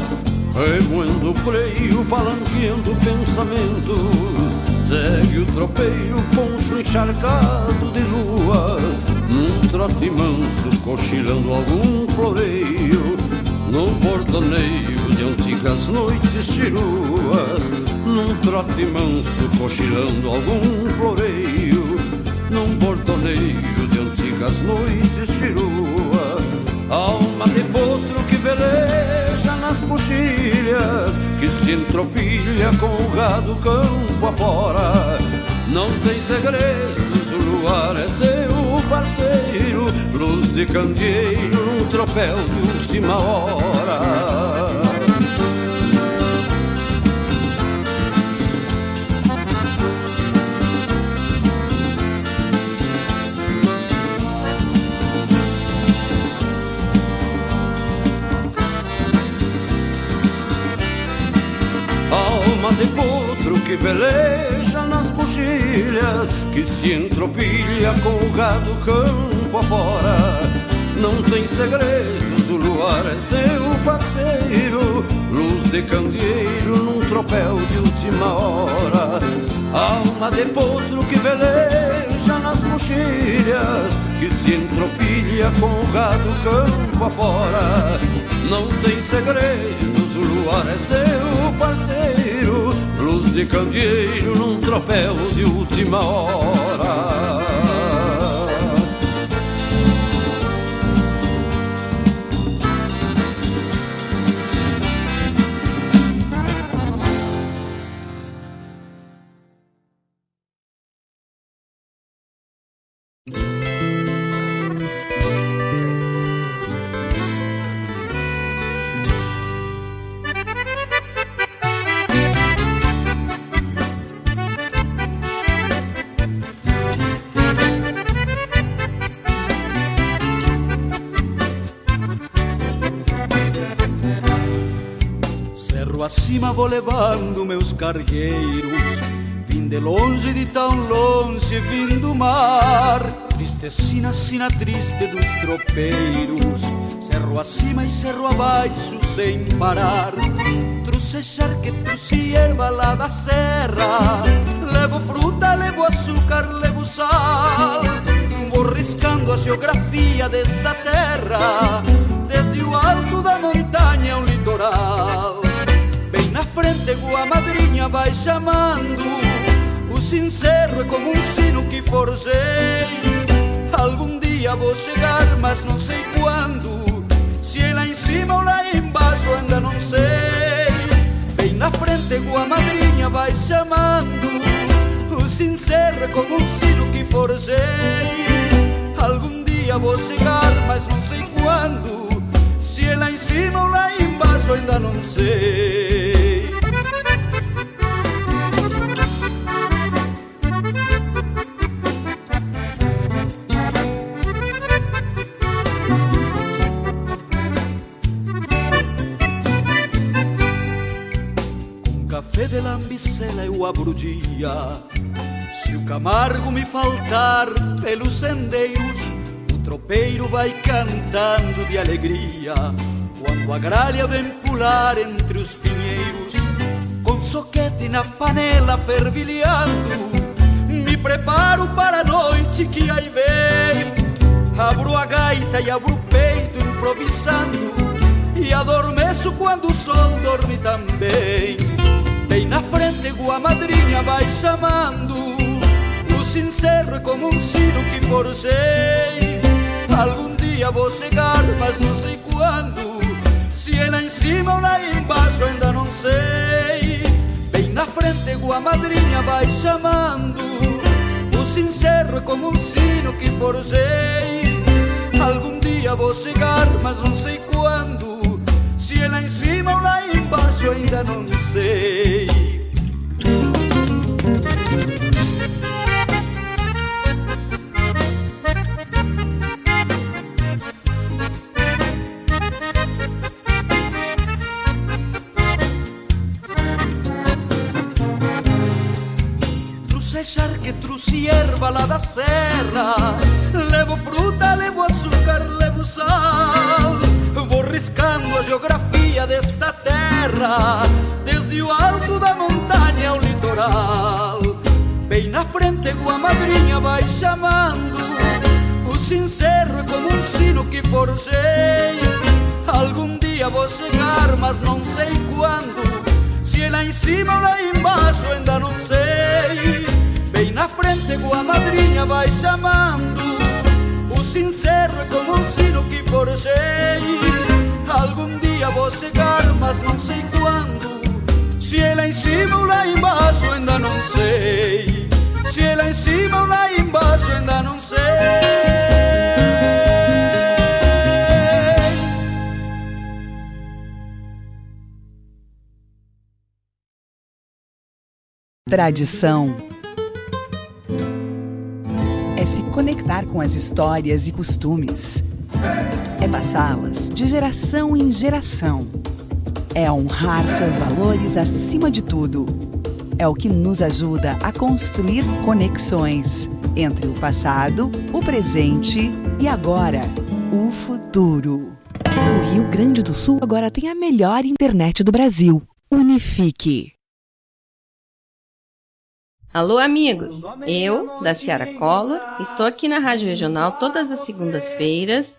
Remoendo freio, palanqueando pensamentos. Segue o tropeiro, poncho encharcado de lua Num trote manso, cochilando algum floreio Num bordoneio de antigas noites chiruas Num trote manso, cochilando algum floreio Num bordoneio de antigas noites chiruas. Alma de potro que veleja nas coxilhas Que se entropilha com o gado campo afora. Não tem segredos, o luar é seu parceiro Luz de candeeiro tropel de última hora. Alma de potro que veleja nas coxilhas Que se entropilha com o gado campo afora. Não tem segredos, o luar é seu parceiro Luz de candeeiro num tropel de última hora. Alma de potro que veleja nas coxilhas Que se entropilha com o gado campo afora. Não tem segredos, o luar é seu parceiro de candeeiro num tropel de última hora cargueiros. Vim de longe, de tão longe, vim do mar. Tristecina, sina triste dos tropeiros. Cerro acima e cerro abaixo sem parar. Trouxe charque, trouxe erva lá da serra. Levo fruta, levo açúcar, levo sal. Vou riscando a geografia desta terra desde o alto da montanha ao litoral. Frente, a madrinha vai chamando. O sincero é como um sino que forjei. Algum dia vou chegar, mas não sei quando. Se é lá em cima ou lá embaixo, ainda não sei. Bem na frente, a madrinha vai chamando. O sincero é como um sino que forjei. Algum dia vou chegar, mas não sei quando. Se é lá em cima ou lá embaixo ainda não sei de lambicela eu abro o dia Se o Camargo me faltar pelos sendeiros tropeiro vai cantando de alegria. Quando a gralha vem pular entre os pinheiros com soquete na panela fervilhando me preparo para a noite que aí vem. Abro a gaita e abro o peito improvisando e adormeço quando o sol dorme também bem na frente a madrinha vai chamando o sincero é como um sino que forjei Algum dia vou chegar, mas não sei quando. Se é lá em cima ou lá embaixo, ainda não sei. Bem na frente, a madrinha vai chamando. O sincero é como um sino que forjei. Algum dia vou chegar, mas não sei quando. Se é lá em cima ou lá embaixo, ainda não sei. charque, trouxe erva lá da serra Levo fruta, levo açúcar, levo sal Vou riscando a geografia desta terra Desde o alto da montanha ao litoral. Bem na frente a madrinha vai chamando O sincero é como um sino que forjei. Algum dia vou chegar, mas não sei quando. Se é lá em cima ou lá embaixo ainda não sei. Bem na frente a madrinha vai chamando O sincero é como um sino que forjei Algum dia vou chegar, mas não sei quando Se é lá em cima ou lá embaixo ainda não sei Se é lá em cima ou lá embaixo ainda não sei Tradição é se conectar com as histórias e costumes. É passá-las de geração em geração. É honrar seus valores acima de tudo. É o que nos ajuda a construir conexões entre o passado, o presente e agora, o futuro. O Rio Grande do Sul agora tem a melhor internet do Brasil. Unifique. Alô, amigos! Eu, da Ciara Collor, estou aqui na Rádio Regional todas as segundas-feiras,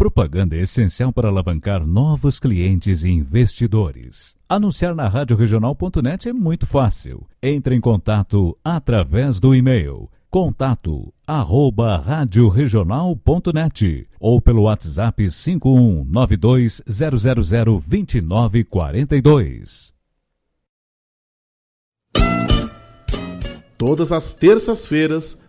Propaganda é essencial para alavancar novos clientes e investidores. Anunciar na radioregional.net é muito fácil. Entre em contato através do e-mail Contato arroba radioregional.net ou pelo WhatsApp 51920002942. Todas as terças-feiras,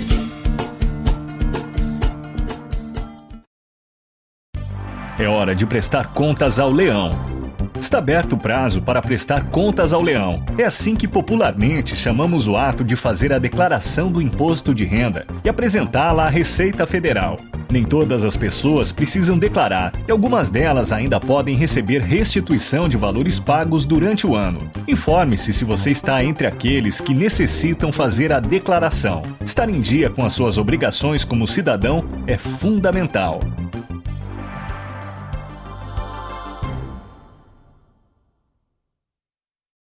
É hora de prestar contas ao leão. Está aberto o prazo para prestar contas ao leão. É assim que popularmente chamamos o ato de fazer a declaração do imposto de renda e apresentá-la à Receita Federal. Nem todas as pessoas precisam declarar e algumas delas ainda podem receber restituição de valores pagos durante o ano. Informe-se se você está entre aqueles que necessitam fazer a declaração. Estar em dia com as suas obrigações como cidadão é fundamental.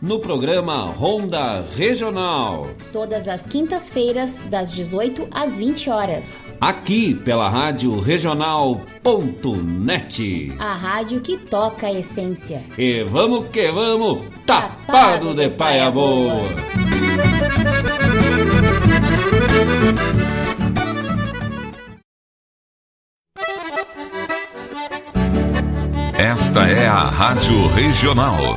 no programa Ronda Regional. Todas as quintas-feiras, das 18 às 20 horas. Aqui pela Rádio Regional.net. A rádio que toca a essência. E vamos que vamos, tapado, tapado de, de paia boa. boa. Esta é a Rádio Regional.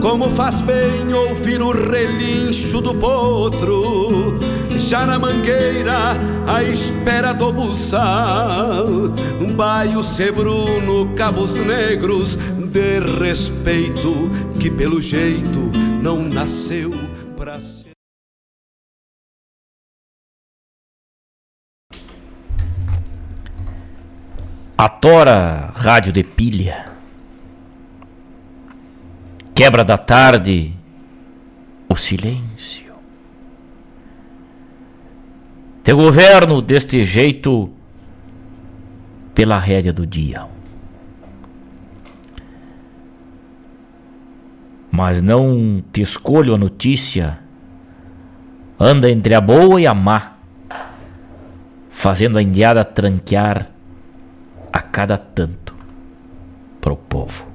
Como faz bem ouvir o relincho do potro, já na mangueira, à espera do buçal. Baio sebruno, cabos negros, de respeito, que pelo jeito não nasceu pra ser. A Tora Rádio de Pilha quebra da tarde, o silêncio. Teu governo deste jeito pela rédea do dia. Mas não te escolho a notícia, anda entre a boa e a má, fazendo a indiada tranquear a cada tanto pro povo.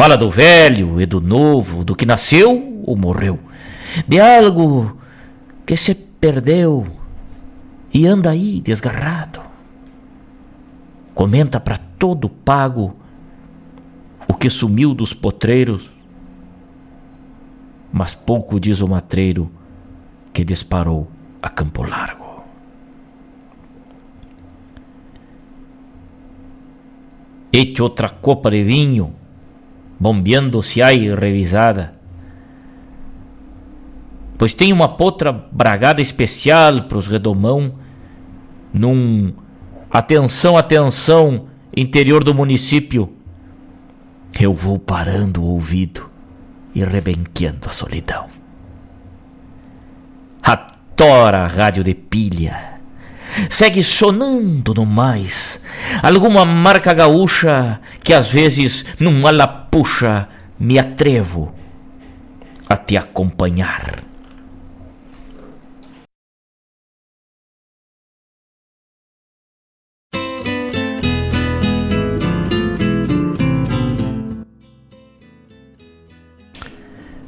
Fala do velho e do novo, do que nasceu ou morreu, de algo que se perdeu e anda aí desgarrado. Comenta para todo pago o que sumiu dos potreiros, mas pouco diz o matreiro que disparou a Campo Largo. Eche outra copa de vinho, bombeando se aí revisada. Pois tem uma potra bragada especial pros redomão, num atenção, atenção, interior do município. Eu vou parando o ouvido e rebenqueando a solidão. A tora rádio de pilha segue sonando no mais alguma marca gaúcha que às vezes numa lapuxa me atrevo a te acompanhar.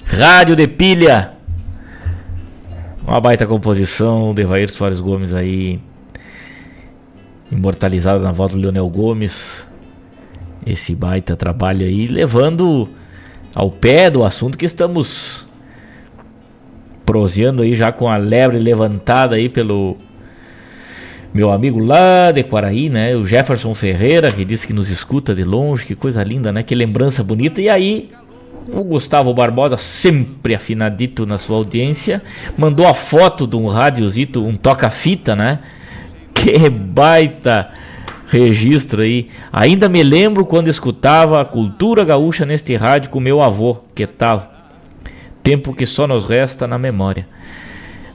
Rádio de Pilha. Uma baita composição, Devair Soares Gomes aí, imortalizada na voz do Leonel Gomes. Esse baita trabalho aí, levando ao pé do assunto que estamos proseando aí já com a lebre levantada aí pelo meu amigo lá de Quaraí, né? O Jefferson Ferreira, que disse que nos escuta de longe, que coisa linda, né? Que lembrança bonita. E aí, o Gustavo Barbosa, sempre afinadito na sua audiência, mandou a foto de um rádiozito, um toca-fita, né? Que baita registro aí. Ainda me lembro quando escutava a cultura gaúcha neste rádio com meu avô. Que tal? Tempo que só nos resta na memória.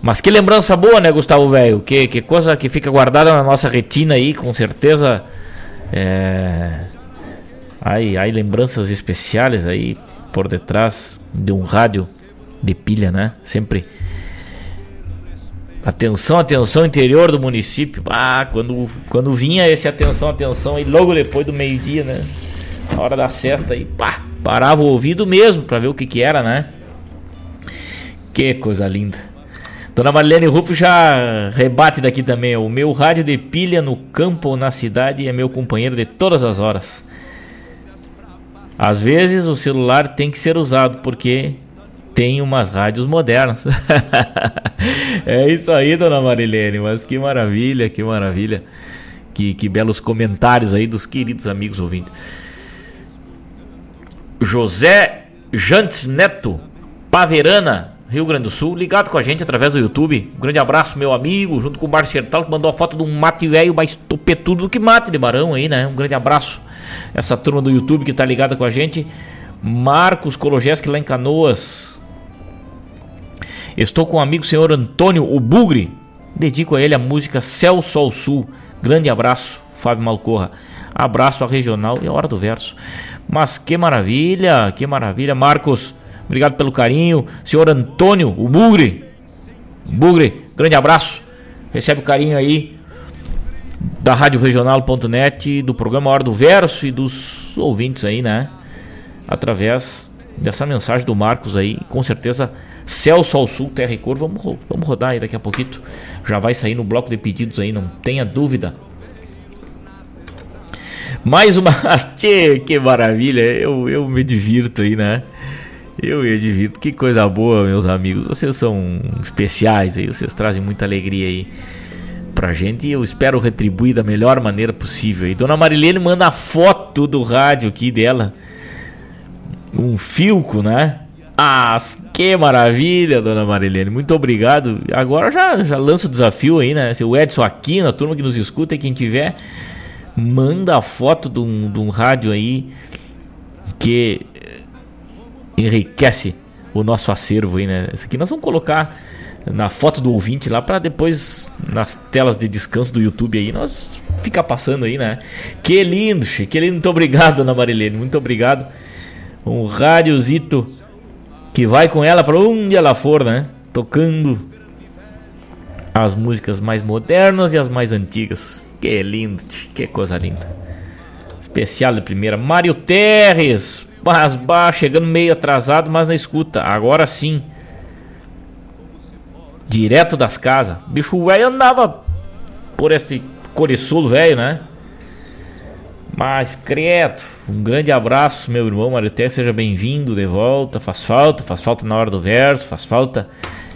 Mas que lembrança boa, né, Gustavo velho? Que, que coisa que fica guardada na nossa retina aí, com certeza. É... Aí, aí lembranças especiais aí por detrás de um rádio de pilha, né? Sempre. Atenção, atenção, interior do município. Ah, quando, quando vinha esse atenção, atenção, e logo depois do meio-dia, né? Na hora da cesta aí, pá, parava o ouvido mesmo para ver o que que era, né? Que coisa linda. Dona Marlene Rufo já rebate daqui também. O meu rádio de pilha no campo ou na cidade é meu companheiro de todas as horas. Às vezes o celular tem que ser usado porque tem umas rádios modernas. é isso aí, dona Marilene, mas que maravilha, que maravilha. Que, que belos comentários aí dos queridos amigos ouvintes. José Jantes Neto, Paverana, Rio Grande do Sul, ligado com a gente através do YouTube. Um grande abraço, meu amigo, junto com o Márcio Sertal, que mandou a foto de um mate velho mais topetudo do que mate de barão aí, né? Um grande abraço essa turma do YouTube que está ligada com a gente. Marcos Kologeski lá em Canoas. Estou com o amigo senhor Antônio o Bugre. Dedico a ele a música Céu Sol Sul. Grande abraço, Fábio Malcorra. Abraço à regional e a hora do verso. Mas que maravilha, que maravilha. Marcos, obrigado pelo carinho. Senhor Antônio, o Bugre. Bugre, grande abraço. Recebe o carinho aí da Rádio Regional.net, do programa Hora do Verso e dos ouvintes aí, né? Através dessa mensagem do Marcos aí, com certeza Celso ao Sul, Terra e Cor, vamos, vamos rodar aí daqui a pouquinho. Já vai sair no bloco de pedidos aí, não tenha dúvida. Mais uma. Tchê, que maravilha! Eu, eu me divirto aí, né? Eu me divirto. Que coisa boa, meus amigos. Vocês são especiais aí, vocês trazem muita alegria aí pra gente e eu espero retribuir da melhor maneira possível. E Dona Marilene manda a foto do rádio aqui dela. Um filco, né? Ah, que maravilha, Dona Marilene. Muito obrigado. Agora já, já lanço o desafio aí, né? Se o Edson aqui, na turma que nos escuta e quem tiver, manda a foto de um, de um rádio aí que enriquece o nosso acervo aí, né? Esse aqui nós vamos colocar na foto do ouvinte lá para depois nas telas de descanso do YouTube aí nós ficar passando aí, né? Que lindo, que lindo. Muito obrigado, Ana Marilene. Muito obrigado. Um rádiozito que vai com ela para onde ela for, né? Tocando as músicas mais modernas e as mais antigas. Que lindo, que coisa linda. Especial de primeira, Mário Terres. Mas chegando meio atrasado, mas na escuta. Agora sim direto das casas. Bicho velho andava por este coriçulo velho, né? Mas, credo, um grande abraço, meu irmão Marioté, seja bem-vindo de volta. Faz falta, faz falta na hora do verso, faz falta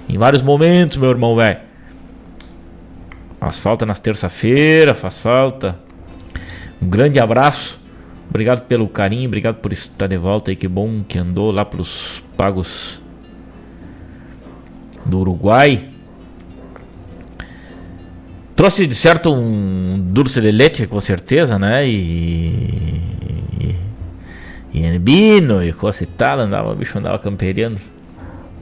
Em vários momentos, meu irmão, velho. Faz falta nas terça-feira, faz falta. Um grande abraço. Obrigado pelo carinho, obrigado por estar de volta aí. Que bom que andou lá pelos pagos do Uruguai. Trouxe de certo um dulce de leite, com certeza, né? E. E, e vino e coisa e tal. Andava, o bicho andava campeando.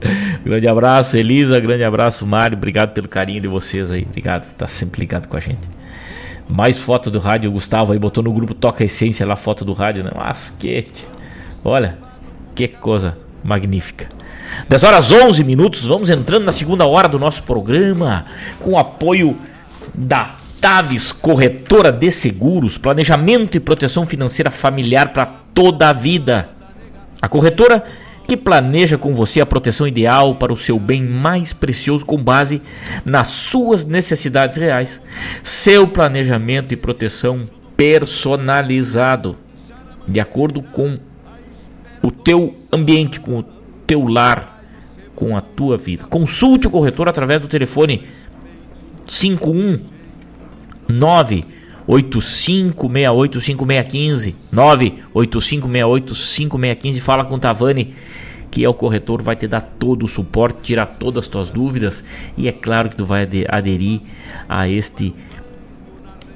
grande abraço, Elisa. Grande abraço, Mário. Obrigado pelo carinho de vocês aí. Obrigado estar sempre ligado com a gente. Mais foto do rádio. O Gustavo aí botou no grupo Toca Essência lá foto do rádio, né? Masquete. Olha, que coisa magnífica. 10 horas 11 minutos. Vamos entrando na segunda hora do nosso programa com apoio da Taves Corretora de Seguros, planejamento e proteção financeira familiar para toda a vida. A corretora que planeja com você a proteção ideal para o seu bem mais precioso com base nas suas necessidades reais. Seu planejamento e proteção personalizado de acordo com o teu ambiente, com o teu lar, com a tua vida. Consulte o corretor através do telefone 519 85685615 985685615 fala com o Tavani que é o corretor vai te dar todo o suporte, tirar todas as tuas dúvidas e é claro que tu vai aderir a este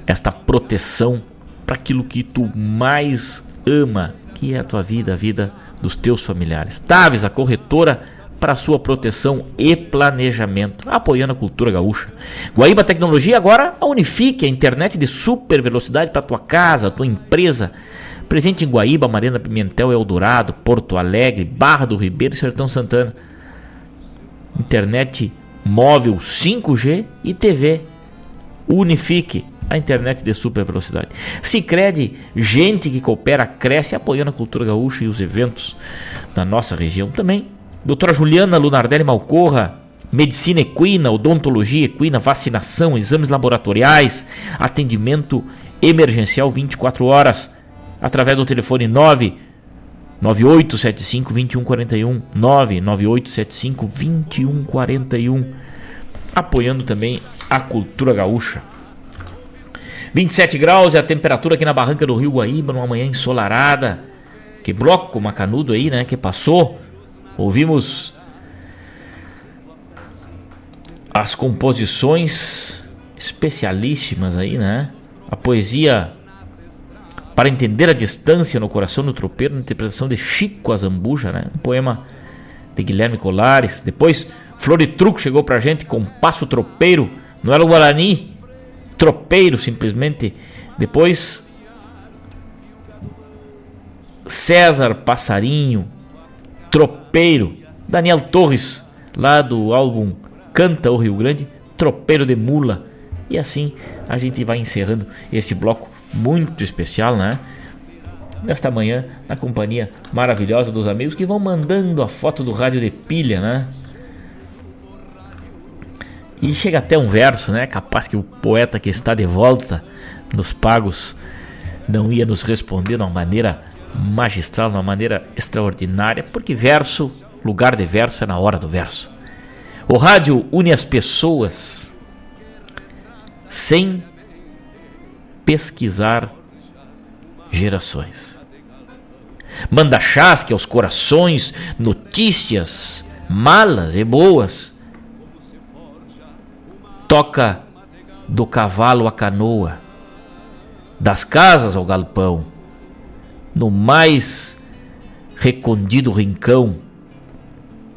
esta proteção para aquilo que tu mais ama, que é a tua vida, a vida dos teus familiares. Taves, a corretora para sua proteção e planejamento, apoiando a cultura gaúcha. Guaíba Tecnologia agora Unifique, a internet de super velocidade para tua casa, tua empresa. Presente em Guaíba, Mariana Pimentel, Eldorado, Porto Alegre, Barra do Ribeiro e Sertão Santana. Internet móvel 5G e TV. Unifique, a internet de super velocidade. Sicredi, gente que coopera, cresce apoiando a cultura gaúcha e os eventos da nossa região também Doutora Juliana Lunardelli Malcorra, medicina equina, odontologia equina, vacinação, exames laboratoriais, atendimento emergencial 24 horas, através do telefone 9 9875 2141 99875 2141 apoiando também a cultura gaúcha. 27 graus é a temperatura aqui na barranca do Rio Guaíba, numa manhã ensolarada. Que bloco macanudo aí, né, que passou. Ouvimos as composições especialíssimas aí, né? A poesia para entender a distância no coração do tropeiro, na interpretação de Chico Azambuja, né? Um poema de Guilherme Colares. Depois, Floritruco chegou pra gente com Passo Tropeiro, não era o Guarani, tropeiro simplesmente. Depois, César Passarinho, Tropeiro, Daniel Torres, lá do álbum Canta o Rio Grande, Tropeiro de Mula. E assim a gente vai encerrando esse bloco muito especial, né? Nesta manhã, na companhia maravilhosa dos amigos que vão mandando a foto do rádio de pilha, né? E chega até um verso, né? Capaz que o poeta que está de volta nos pagos não ia nos responder de uma maneira magistral, de uma maneira extraordinária, porque verso, lugar de verso é na hora do verso. O rádio une as pessoas sem pesquisar gerações. Manda chasque aos corações, notícias malas e boas. Toca do cavalo à canoa, das casas ao galpão no mais recondido rincão,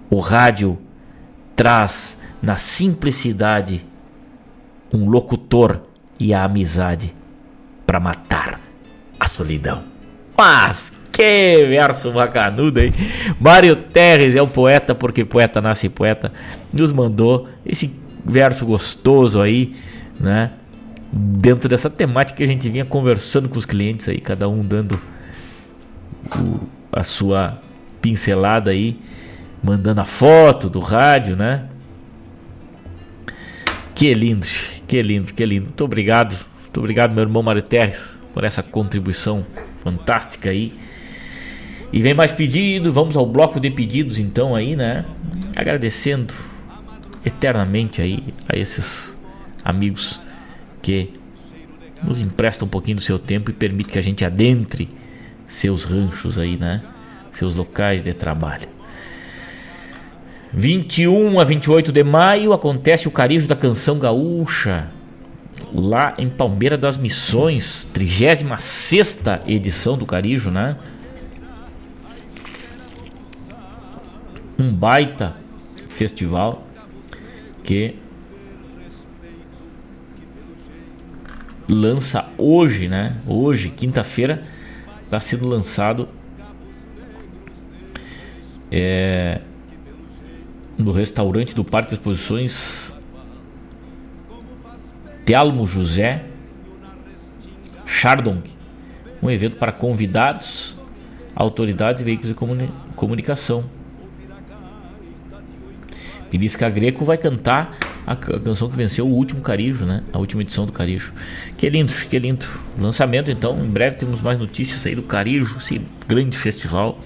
o rádio traz na simplicidade um locutor e a amizade para matar a solidão. Mas que verso bacanudo, hein? Mário Terres é o poeta, porque poeta nasce poeta, nos mandou esse verso gostoso aí, né? Dentro dessa temática que a gente vinha conversando com os clientes aí, cada um dando o, a sua pincelada aí, mandando a foto do rádio, né? Que lindo, que lindo, que lindo. Muito obrigado, muito obrigado, meu irmão Mário Terres, por essa contribuição fantástica aí. E vem mais pedido, vamos ao bloco de pedidos então aí, né? Agradecendo eternamente aí a esses amigos que nos emprestam um pouquinho do seu tempo e permite que a gente adentre seus ranchos aí, né? Seus locais de trabalho. 21 a 28 de maio acontece o Carijo da Canção Gaúcha, lá em Palmeira das Missões, 36 edição do Carijo, né? Um baita festival que lança hoje, né? Hoje, quinta-feira, está sendo lançado é, no restaurante do Parque de Exposições Telmo José Chardong, um evento para convidados, autoridades e veículos de comuni comunicação. Pirisca Greco vai cantar a canção que venceu o último Carijo, né? A última edição do Carijo. Que lindo, que lindo. Lançamento, então, em breve temos mais notícias aí do Carijo, esse grande festival.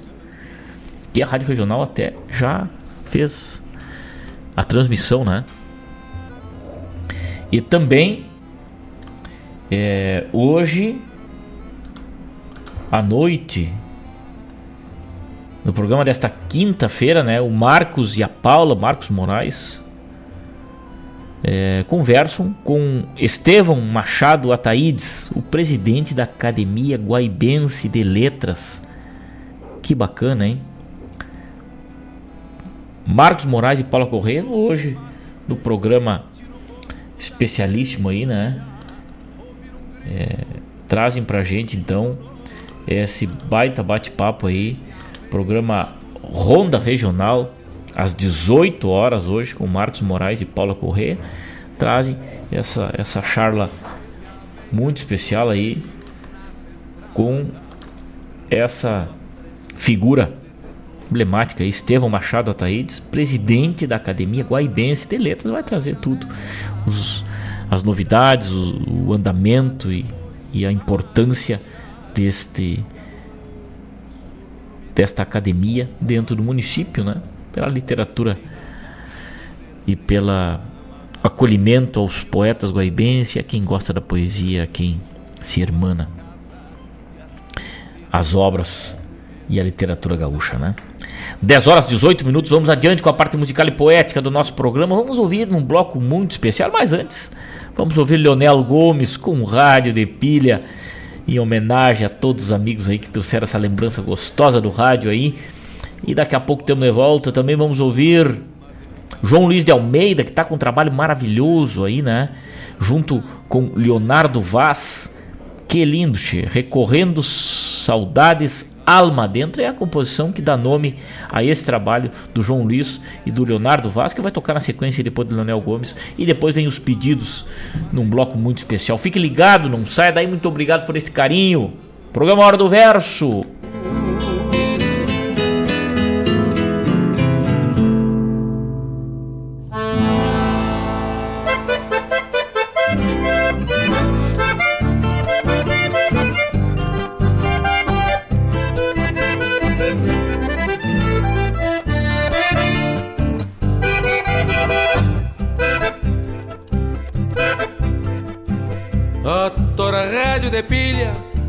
E a Rádio Regional até já fez a transmissão, né? E também é, hoje à noite no programa desta quinta-feira, né, o Marcos e a Paula, Marcos Moraes, é, conversam com Estevão Machado Ataídes, o presidente da Academia Guaibense de Letras. Que bacana, hein? Marcos Moraes e Paula Corrêa hoje no programa especialíssimo aí, né? É, trazem pra gente então esse baita bate-papo aí, programa Ronda Regional às 18 horas hoje com Marcos Moraes e Paula Corrêa trazem essa essa charla muito especial aí com essa figura emblemática, Estevão Machado Ataídes, presidente da Academia Guaibense de Letras, vai trazer tudo, os, as novidades, o, o andamento e, e, a importância deste desta academia dentro do município, né? Pela literatura e pela acolhimento aos poetas guaibenses, a quem gosta da poesia, a quem se hermana as obras e a literatura gaúcha, né? 10 horas 18 minutos, vamos adiante com a parte musical e poética do nosso programa. Vamos ouvir num bloco muito especial, mas antes, vamos ouvir Leonel Gomes com rádio de pilha em homenagem a todos os amigos aí que trouxeram essa lembrança gostosa do rádio aí. E daqui a pouco temos de volta, também vamos ouvir João Luiz de Almeida, que está com um trabalho maravilhoso aí, né? Junto com Leonardo Vaz. Que lindo, che. Recorrendo saudades Alma Dentro é a composição que dá nome a esse trabalho do João Luiz e do Leonardo Vaz, que vai tocar na sequência depois do Leonel Gomes. E depois vem os pedidos num bloco muito especial. Fique ligado, não saia daí. Muito obrigado por este carinho. Programa Hora do Verso.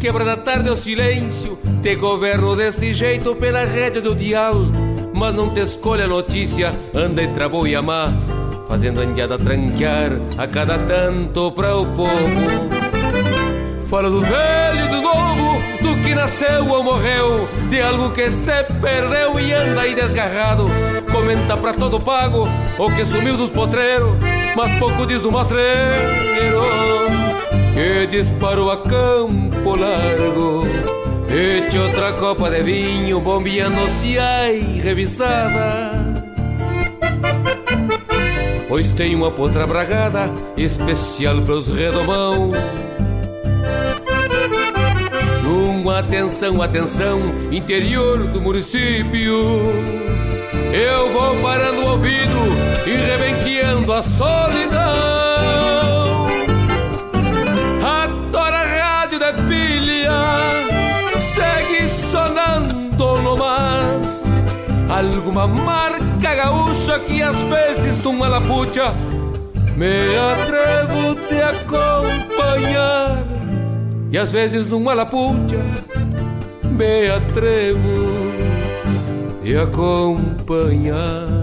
Quebra da tarde ao silêncio, te governo deste jeito pela rede do dial. Mas não te escolha a notícia, anda entre a boa e a má, fazendo a tranquear a cada tanto para o povo. Fala do velho e do novo, do que nasceu ou morreu, de algo que se perdeu e anda aí desgarrado. Comenta pra todo pago o que sumiu dos potreiros, mas pouco diz do matreiro que disparou a campo largo. Eche outra copa de vinho, bombeando-se ai revisada. Pois tem uma potra bragada especial para os redomão. Uma atenção, atenção, interior do município. Eu vou parando o ouvido e rebenqueando a solidão. Alguma marca gaúcha que às vezes numa lapucha me atrevo te acompanhar e às vezes numa lapucha me atrevo te acompanhar.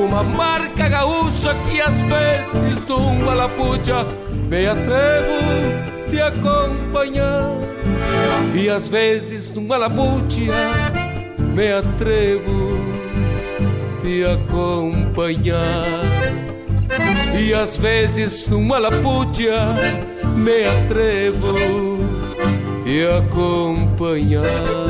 Alguma marca gaúcha que às vezes numa lapucha me atrevo de acompanhar. E às vezes numa lapucha me atrevo de acompanhar. E às vezes numa lapucha me atrevo de acompanhar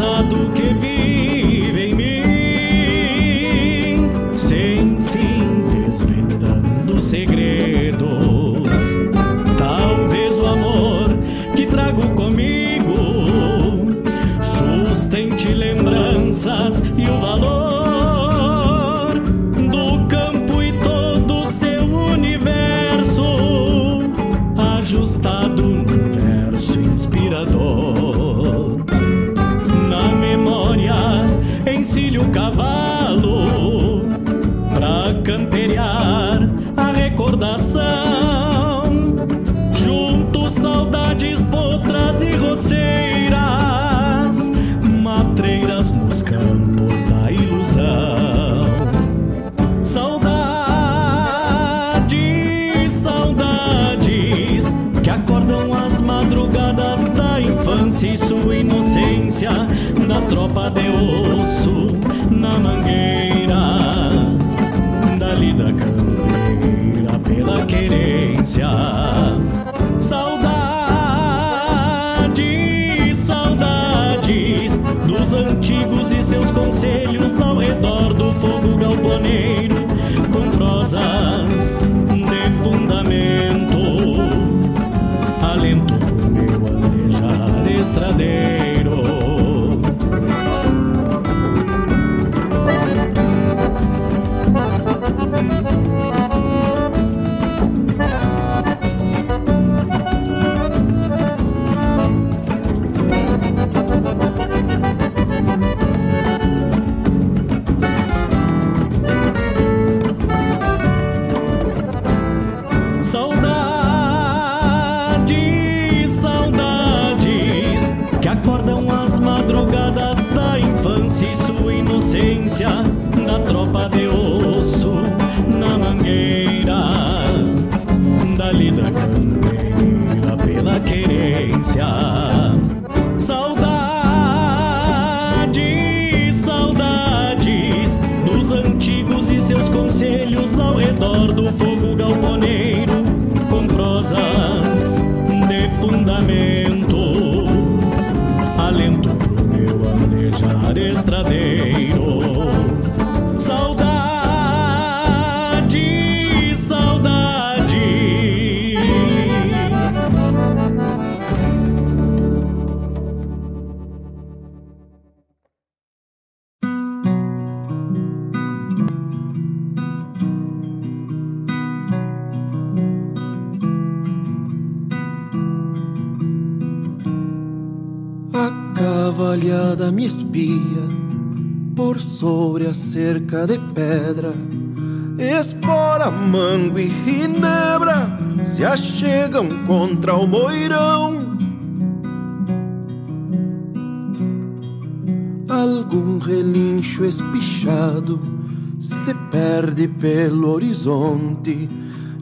passado com prosas de fundamento, alento meu anejar estradeiro. Horizonte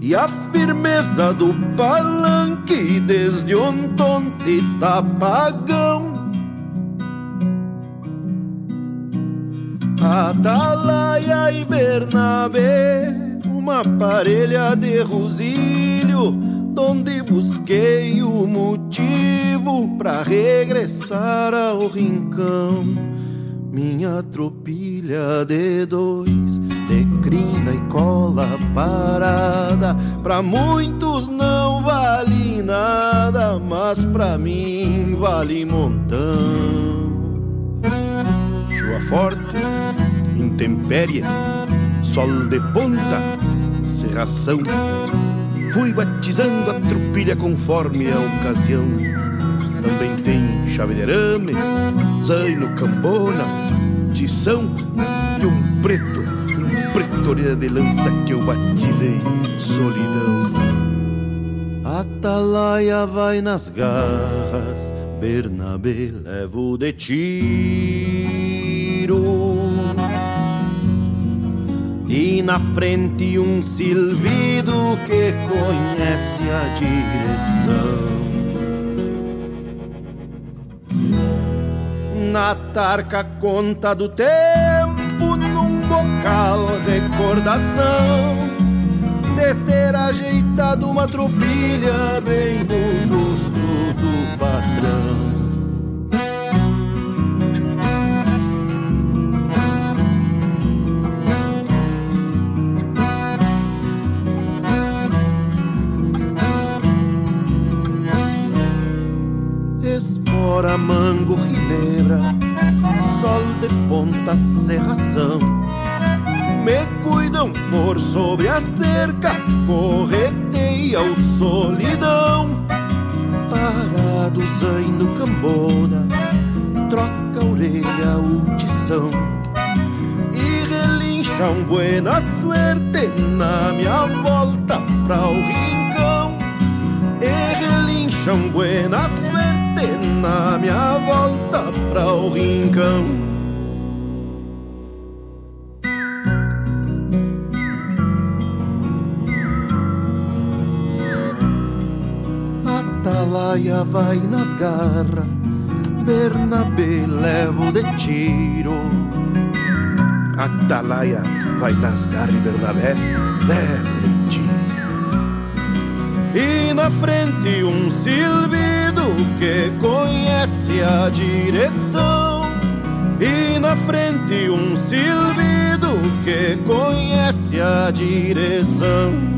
e a firmeza do palanque desde um tá pagão. Atalaia e Bernabé, uma parelha de rosilho, donde busquei o motivo pra regressar ao rincão. Minha tropilha de dois, de crina e cola parada, pra muitos não vale nada, mas pra mim vale montão. Chuva forte, intempérie, sol de ponta, serração. Fui batizando a tropilha conforme a ocasião. Também tem chave de arame, zaino, cambona, tição e um preto, um preto de lança que eu batizei solidão. Atalaia vai nas garras, Bernabé levo de tiro. E na frente um silvido que conhece a direção. Na tarca conta do tempo, num bocal recordação de ter ajeitado uma tropilha bem no Espora, mango, ginebra, sol de ponta, serração me cuidam por sobre a cerca, correteia o solidão. Parados aí no cambona, troca a orelha o tição. E relincham buena suerte na minha volta pra o rincão. E relincham buena suerte na minha volta pra o rincão. Atalaia vai nas garras, Bernabé levo de tiro. Atalaia vai nas garras Bernabé levo de tiro. E na frente um que conhece a direção. E na frente um silvido que conhece a direção.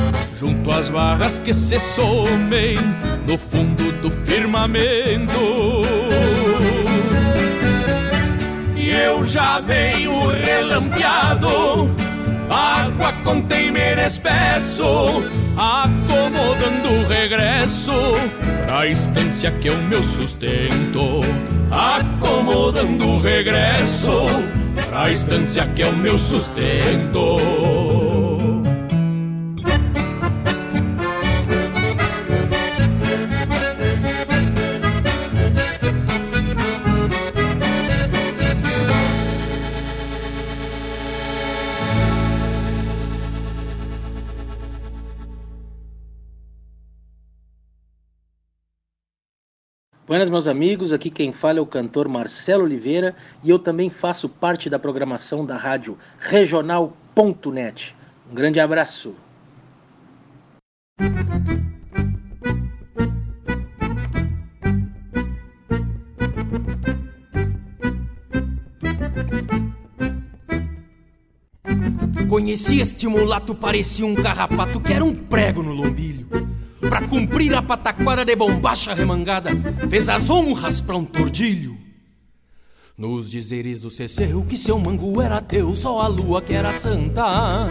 junto às barras que se somem no fundo do firmamento. E eu já venho relampeado, água com temer espesso, acomodando o regresso pra estância que é o meu sustento. Acomodando o regresso pra estância que é o meu sustento. Buenas, meus amigos. Aqui quem fala é o cantor Marcelo Oliveira e eu também faço parte da programação da rádio regional.net. Um grande abraço. Conheci este mulato, parecia um carrapato que era um prego no lombilho. Pra cumprir a pataquada de bombacha remangada, fez as honras pra um tordilho. Nos dizeres do Ceceu que seu mango era teu, só a lua que era santa.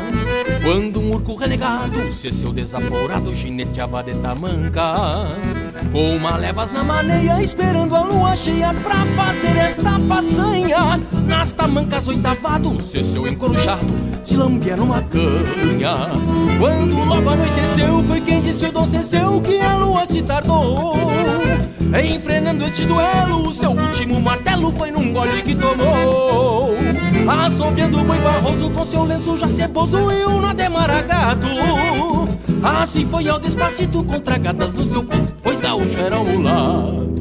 Quando um urco renegado, Ceceu desaforado, gineteava de tamanca. Com uma levas na maneia, esperando a lua cheia pra fazer esta façanha. Nas tamancas oitavado, Ceceu encoruchado, se lambia numa canha. Quando logo anoiteceu, foi quem disse o Dom que a lua se tardou. Enfrenando este duelo, seu último martelo foi num gole que tomou. Assoviando o boi barroso com seu lenço já se posuiu no demaragado. Assim foi ao despacito contra gatas no seu ponto, pois gaúcho era um mulato.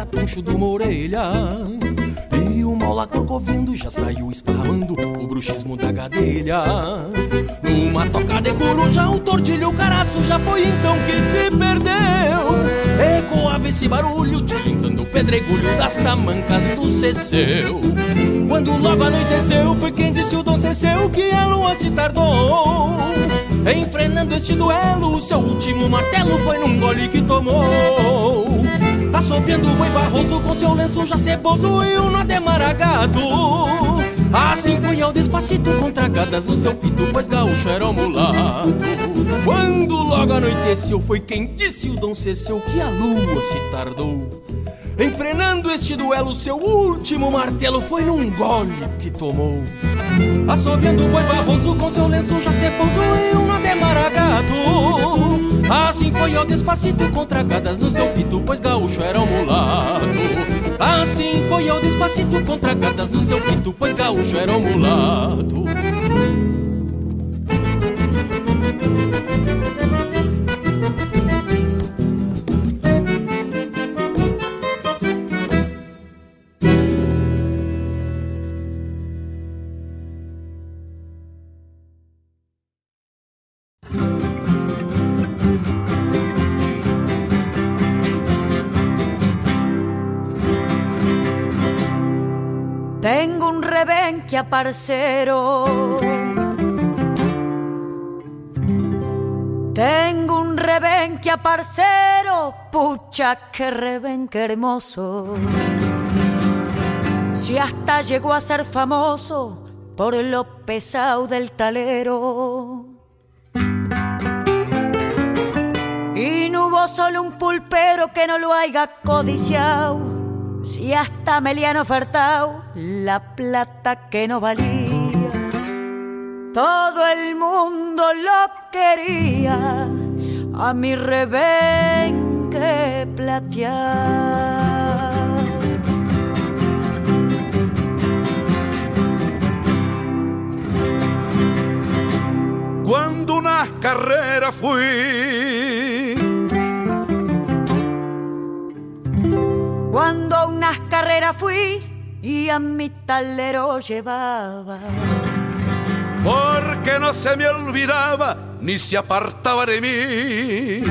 Caborteiro era toncho de uma orelha. E o mal lá corcovendo já saiu esparramando o bruxismo da gadelha. Numa toca de coruja, o tortilho o caraço já foi então que se perdeu. Ecoava esse barulho, tilindando o pedregulho das tamancas do Ceceu. Quando logo anoiteceu, foi quem disse o Dom Ceceu que a lua se tardou. Enfrenando este duelo, o seu último martelo foi num gole que tomou. Assobiando o boi barroso com seu lenço já ceboso e um nó demaragado. Assim foi ao despacito com tragadas no seu pito, pois gaúcho era o mulato. Quando logo anoiteceu, foi quem disse o Dom Ceceu que a lua se tardou. Enfrenando este duelo, seu último martelo foi num gole que tomou. Assoviando o boi barroso com seu lenço já se pousou em um nó demaragado. Assim foi ao despacito com tragadas no seu pito, pois gaúcho era um mulato. Assim foi ao despacito com tragadas no seu pito, pois gaúcho era um mulato. Tengo un rebenquia parcero, pucha que rebenque hermoso. Si hasta llegó a ser famoso por lo pesado del talero. Y no hubo solo un pulpero que no lo haya codiciado. Si hasta me le han ofertado la plata que no valía, todo el mundo lo quería a mi rebenque platear. Cuando una carrera fui Cuando a unas carreras fui y a mi talero llevaba. porque no se me olvidaba ni se apartaba de mí.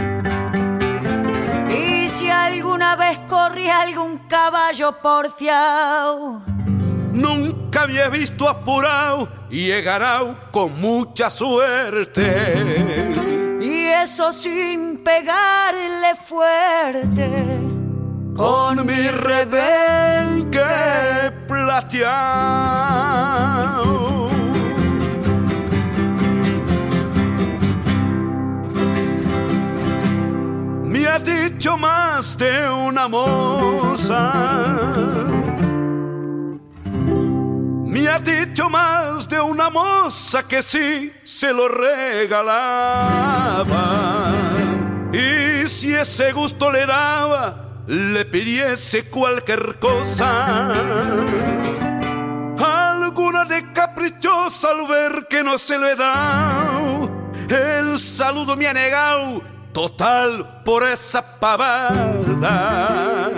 Y si alguna vez corría algún caballo porfiado, Nunca me he visto apurado y he ganado con mucha suerte. y eso sin pegarle fuerte, Con mi rebenque plateado. Me ha dicho más de una moza. Me ha dicho más de una moza que sí se lo regalaba. Y si ese gusto le daba, le pidiese cualquier cosa. Alguna de caprichosa al ver que no se lo he dado. El saludo me ha negado, total por esa pavada.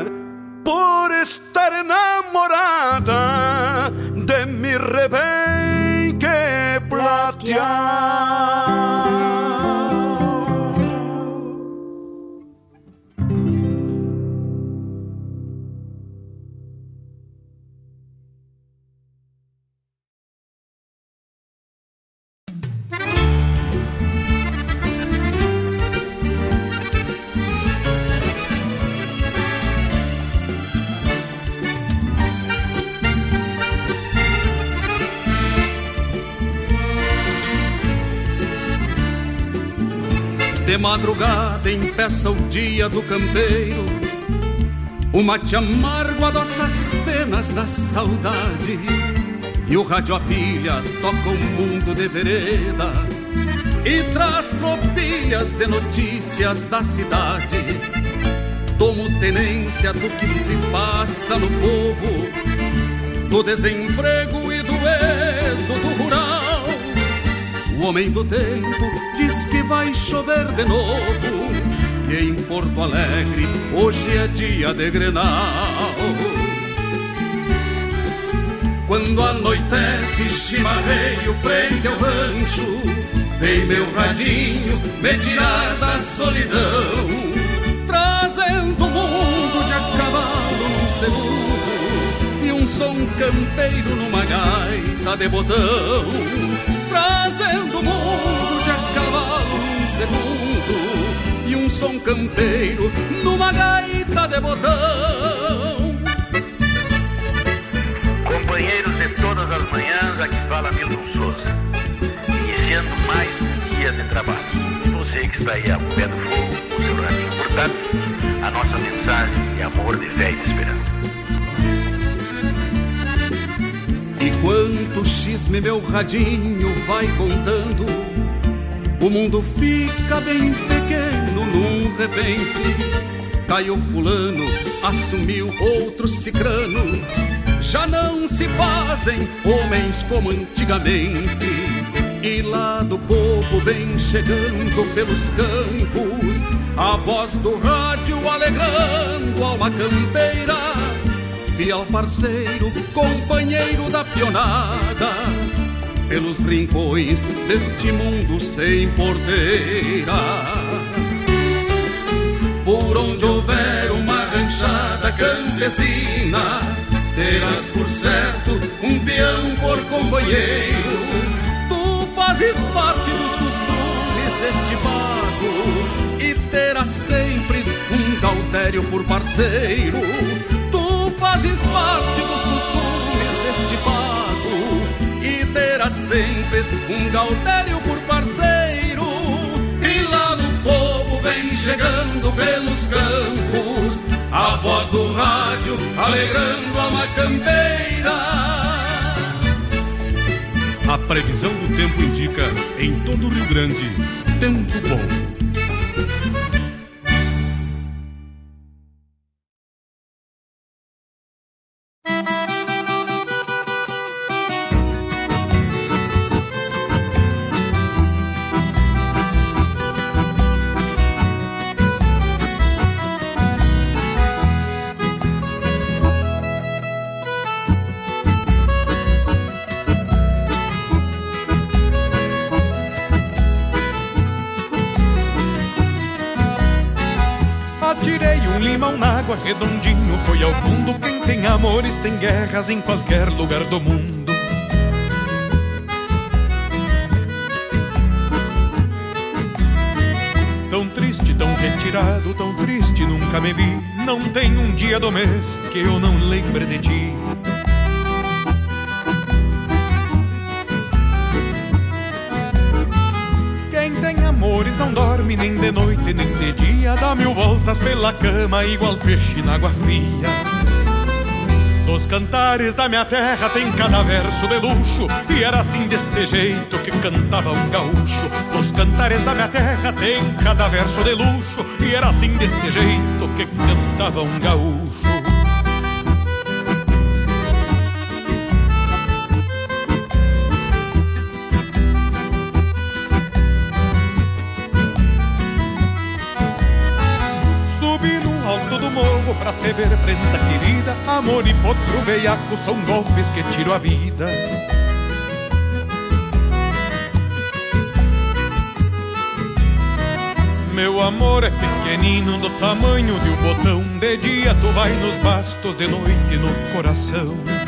Por estar enamorada de mi rebenque plateado. De madrugada empeça o dia do campeiro. O mate amargo adoça as penas da saudade. E o rádio a pilha toca um mundo de vereda. E traz tropilhas de notícias da cidade. Tomo tenência do que se passa no povo Do desemprego e do êxodo rural o homem do tempo diz que vai chover de novo. E em Porto Alegre hoje é dia de Grenal. Quando anoitece chimarreio frente ao rancho Vem meu radinho me tirar da solidão Trazendo o mundo de a cavalo num segundo E um som campeiro numa gaita de botão Trazendo o mundo de a cavalo num segundo E um som campeiro numa gaita de botão Companheiros de todas as manhãs, aqui fala Milton Souza. Iniciando mais um dia de trabalho. Você que está aí a pé do fogo, o seu radinho, portanto, a nossa mensagem de amor, de fé e de esperança. E quanto xisme meu radinho vai contando, o mundo fica bem pequeno num repente. Caiu fulano, assumiu outro cicrano, já não se fazem homens como antigamente. E lá do povo vem chegando pelos campos a voz do rádio alegrando alma campeira fiel parceiro, companheiro da pionada, pelos rincões deste mundo sem porteira. Por onde houver uma ranchada campesina, terás por certo um peão por companheiro. Tu fazes parte dos costumes deste pago e terás sempre um gautério por parceiro fazes parte dos costumes deste pago e terás sempre um gautério por parceiro. E lá no povo vem chegando pelos campos a voz do rádio alegrando a campeira. A previsão do tempo indica em todo o Rio Grande tempo bom. Tem amores tem guerras em qualquer lugar do mundo. Tão triste, tão retirado, tão triste nunca me vi. Não tem um dia do mês que eu não lembre de ti. Quem tem amores não dorme nem de noite nem de dia. Dá mil voltas pela cama, igual peixe na água fria. Dos cantares da minha terra tem cada verso de luxo E era assim deste jeito que cantava um gaúcho. Dos cantares da minha terra tem cada verso de luxo E era assim deste jeito que cantava um gaúcho morro pra te ver, prenda querida. Amor e potro veiaco são golpes que tiro a vida. Meu amor é pequenino do tamanho de um botão. De dia tu vai nos bastos, de noite no coração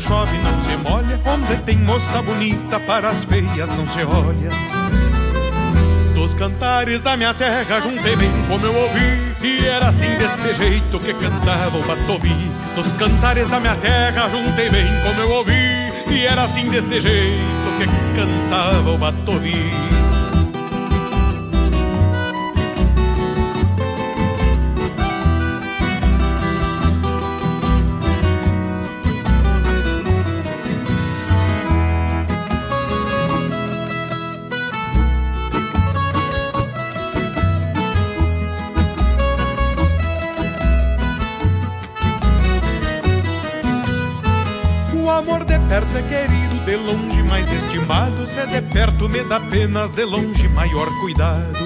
chove não se molha. Onde tem moça bonita, para as feias não se olha. Dos cantares da minha terra, juntei bem como eu ouvi. E era assim deste jeito que cantava o batovi. Dos cantares da minha terra, juntei bem como eu ouvi. E era assim deste jeito que cantava o batovi Perto é querido, de longe mais estimado. Se é de perto me dá penas, de longe maior cuidado.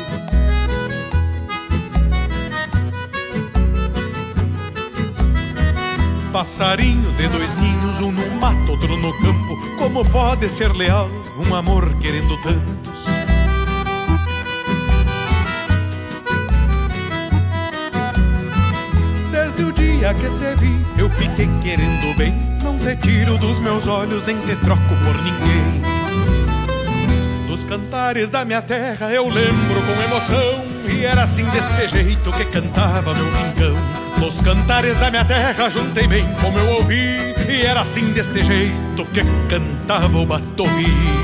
Passarinho de dois ninhos, um no mato, outro no campo. Como pode ser leal um amor querendo tantos? Desde o dia que te vi, eu fiquei querendo bem. Não te tiro dos meus olhos, nem te troco por ninguém. Dos cantares da minha terra eu lembro com emoção. E era assim deste jeito que cantava meu rincão. Dos cantares da minha terra juntei bem como eu ouvi E era assim deste jeito que cantava o batovi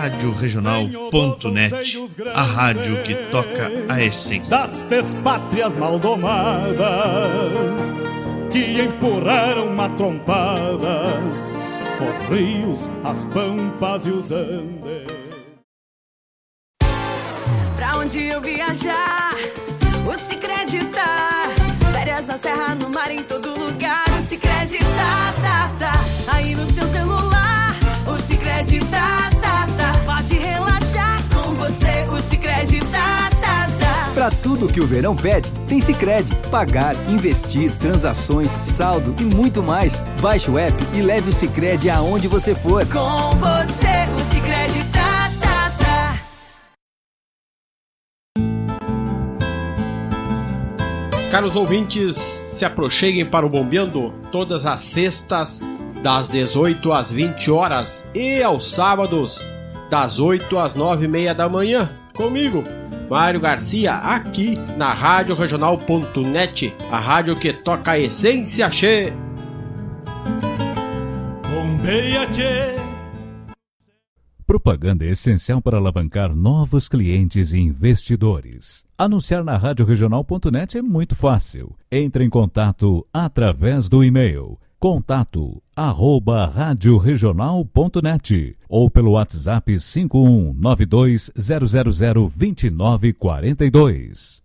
Rádio Regional.net, a rádio que toca a essência das despátrias maldomadas que empurraram matrompadas os rios, as pampas e os andes. Pra onde eu viajar, o se acreditar. Férias na serra, no mar, em todo tá. Pra tudo que o verão pede, tem Sicredi. Pagar, investir, transações, saldo e muito mais. Baixe o app e leve o Sicredi aonde você for. Com você, o se acreditar, tá, tá. Caros ouvintes, se aproxeguem para o Bombeando todas as sextas, das 18 às 20 horas e aos sábados, das 8 às 9 e meia da manhã, comigo, Mário Garcia, aqui na Rádio Regional.net, a rádio que toca a essência che. Bombeia. Propaganda é essencial para alavancar novos clientes e investidores. Anunciar na Rádio Regional.net é muito fácil. Entre em contato através do e-mail contato arroba radioregional.net ou pelo WhatsApp 51920002942.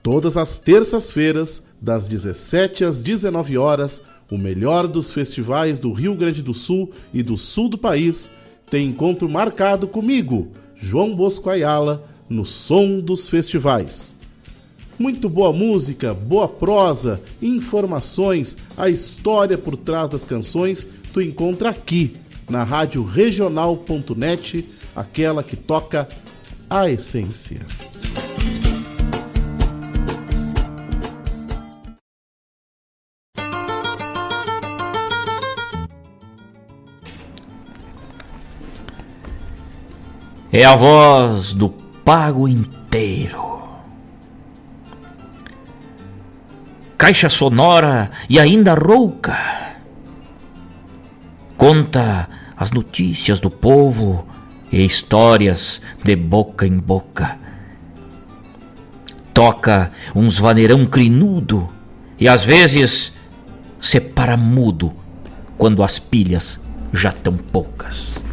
Todas as terças-feiras, das 17 às 19 horas, o melhor dos festivais do Rio Grande do Sul e do sul do país tem encontro marcado comigo, João Bosco Ayala, no Som dos Festivais. Muito boa música, boa prosa, informações, a história por trás das canções, tu encontra aqui na rádio regional.net, aquela que toca a essência. É a voz do pago inteiro. Caixa sonora e ainda rouca. Conta as notícias do povo e histórias de boca em boca. Toca uns vaneirão crinudo e às vezes separa mudo quando as pilhas já tão poucas.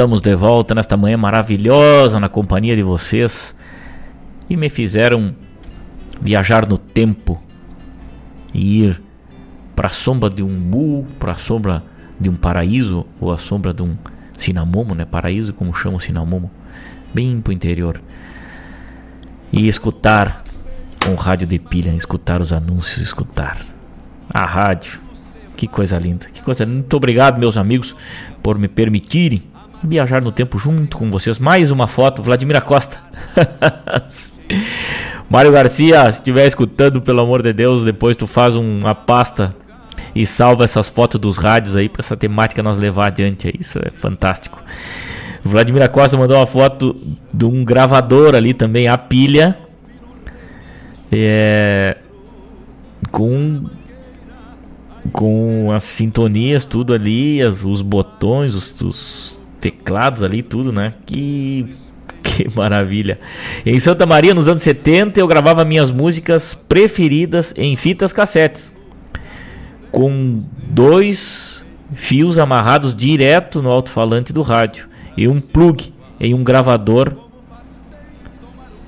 Estamos de volta nesta manhã maravilhosa na companhia de vocês e me fizeram viajar no tempo e ir para a sombra de um bu, para a sombra de um paraíso ou a sombra de um cinamomo, né? Paraíso como chama o cinamomo, bem pro interior. E escutar com rádio de pilha, escutar os anúncios, escutar a rádio que coisa linda, que coisa linda. Muito obrigado, meus amigos, por me permitirem viajar no tempo junto com vocês. Mais uma foto, Vladimir Costa. Mário Garcia, se estiver escutando, pelo amor de Deus, depois tu faz uma pasta e salva essas fotos dos rádios aí para essa temática nós levar adiante. Isso é fantástico. Vladimir Costa mandou uma foto de um gravador ali também, a pilha. É, com com as sintonias, tudo ali, as, os botões, os, os, teclados ali, tudo, né? Que, que maravilha. Em Santa Maria, nos anos 70, eu gravava minhas músicas preferidas em fitas cassetes, com dois fios amarrados direto no alto-falante do rádio e um plug em um gravador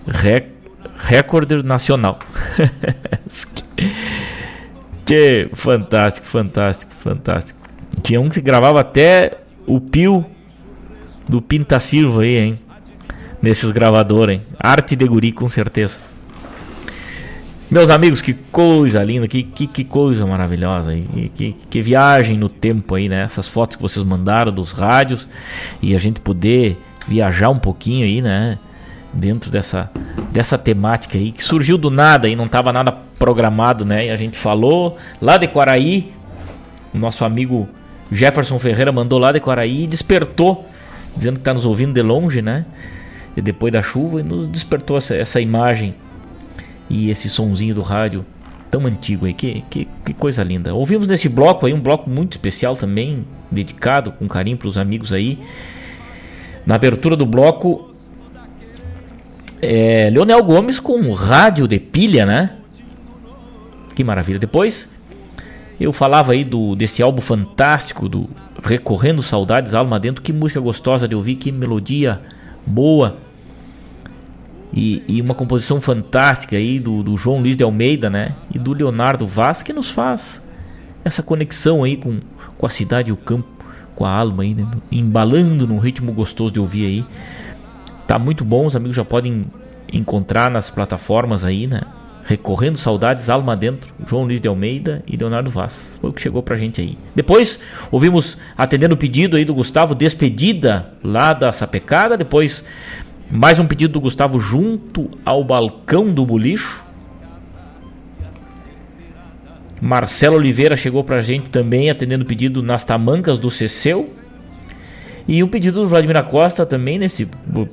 rec Recorder Nacional. Que fantástico, fantástico, fantástico. Tinha um que se gravava até o pio do Pinta Silva aí, hein? Nesses gravadores, hein? Arte de guri, com certeza. Meus amigos, que coisa linda, que, que, que coisa maravilhosa, que, que, que, viagem no tempo aí, né? Essas fotos que vocês mandaram dos rádios e a gente poder viajar um pouquinho aí, né? dentro dessa, dessa temática aí, que surgiu do nada e não estava nada programado, né? E a gente falou lá de Quaraí, o nosso amigo Jefferson Ferreira mandou lá de Quaraí e despertou, dizendo que está nos ouvindo de longe, né? E depois da chuva, e nos despertou essa, essa imagem e esse sonzinho do rádio tão antigo aí, que, que, que, coisa linda. Ouvimos nesse bloco aí, um bloco muito especial também, dedicado com carinho para os amigos aí. Na abertura do bloco, é, Leonel Gomes com rádio de pilha, né? Que maravilha. Depois eu falava aí do desse álbum fantástico do Recorrendo Saudades Alma Dentro. Que música gostosa de ouvir, que melodia boa. E, e uma composição fantástica aí do, do, João Luiz de Almeida, né? E do Leonardo Vaz, que nos faz essa conexão aí com, com a cidade e o campo, com a alma aí, né? embalando num ritmo gostoso de ouvir aí. Tá muito bom, os amigos já podem encontrar nas plataformas aí, né? Recorrendo Saudades, Alma Dentro, João Luiz de Almeida e Leonardo Vaz. Foi o que chegou pra gente aí. Depois ouvimos, atendendo o pedido aí do Gustavo, Despedida lá da Sapecada. Depois, mais um pedido do Gustavo junto ao balcão do bolicho. Marcelo Oliveira chegou pra gente também, atendendo o pedido nas tamancas do Ceceu. E um pedido do Vladimir Costa também, nesse,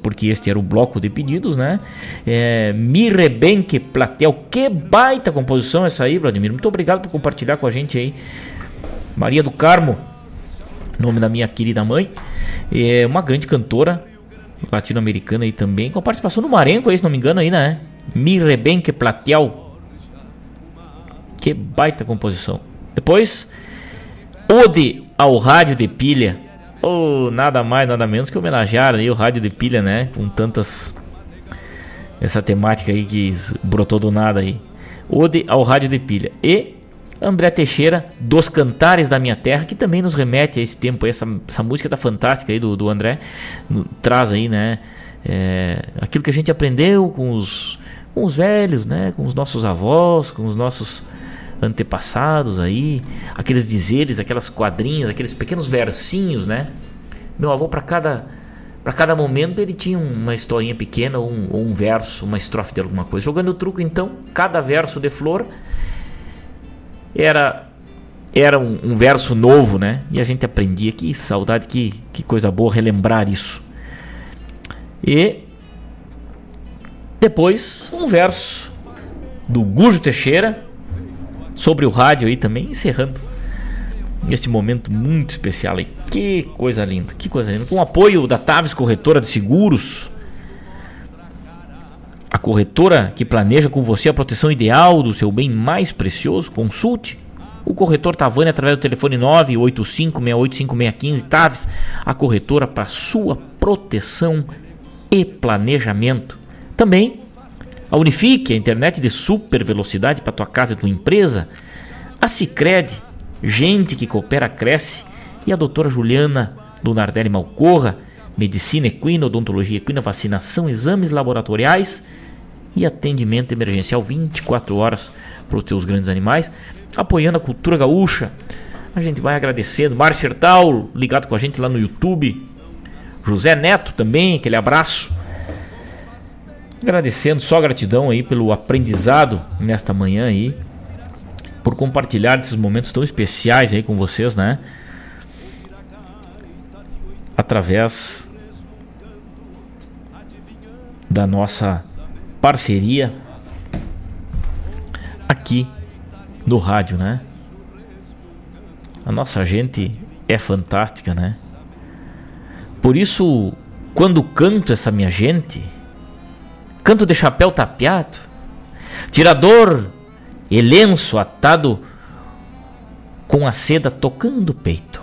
porque este era o bloco de pedidos, né? É, Mi Rebenque Platel. Que baita composição essa aí, Vladimir. Muito obrigado por compartilhar com a gente aí. Maria do Carmo, nome da minha querida mãe. É uma grande cantora latino-americana aí também, com participação do Marenco aí, se não me engano, aí, né? Mi Rebenque Platel. Que baita composição. Depois, Ode ao Rádio de Pilha ou nada mais, nada menos que homenagear aí o rádio de pilha, né? Com tantas. Essa temática aí que brotou do nada aí. Ode ao rádio de pilha. E André Teixeira, Dos Cantares da Minha Terra, que também nos remete a esse tempo essa, essa música tá fantástica aí do, do André. Traz aí, né? É, aquilo que a gente aprendeu com os, com os velhos, né? Com os nossos avós, com os nossos antepassados aí, aqueles dizeres, aquelas quadrinhas, aqueles pequenos versinhos, né? Meu avô para cada para cada momento ele tinha uma historinha pequena ou um, um, verso, uma estrofe de alguma coisa. Jogando o truco então, cada verso de flor era era um, um, verso novo, né? E a gente aprendia. Que saudade, que, que coisa boa relembrar isso. E depois um verso do Gujo Teixeira, sobre o rádio aí também, encerrando esse momento muito especial aí. Que coisa linda, que coisa linda. Com o apoio da Taves Corretora de Seguros, a corretora que planeja com você a proteção ideal do seu bem mais precioso, consulte O corretor Tavani através do telefone 985685515 Taves, a corretora para sua proteção e planejamento. Também a Unifique, a internet de super velocidade para tua casa e tua empresa. A Cicred, gente que coopera cresce. E a doutora Juliana do Nardelli Malcorra, medicina equina, odontologia equina, vacinação, exames laboratoriais e atendimento emergencial 24 horas para os teus grandes animais, apoiando a cultura gaúcha. A gente vai agradecendo. Márcio ligado com a gente lá no YouTube. José Neto também, aquele abraço. Agradecendo, só gratidão aí pelo aprendizado nesta manhã aí. Por compartilhar esses momentos tão especiais aí com vocês, né? Através da nossa parceria aqui no rádio, né? A nossa gente é fantástica, né? Por isso, quando canto essa minha gente, canto de chapéu tapeado, tirador e lenço atado com a seda tocando o peito.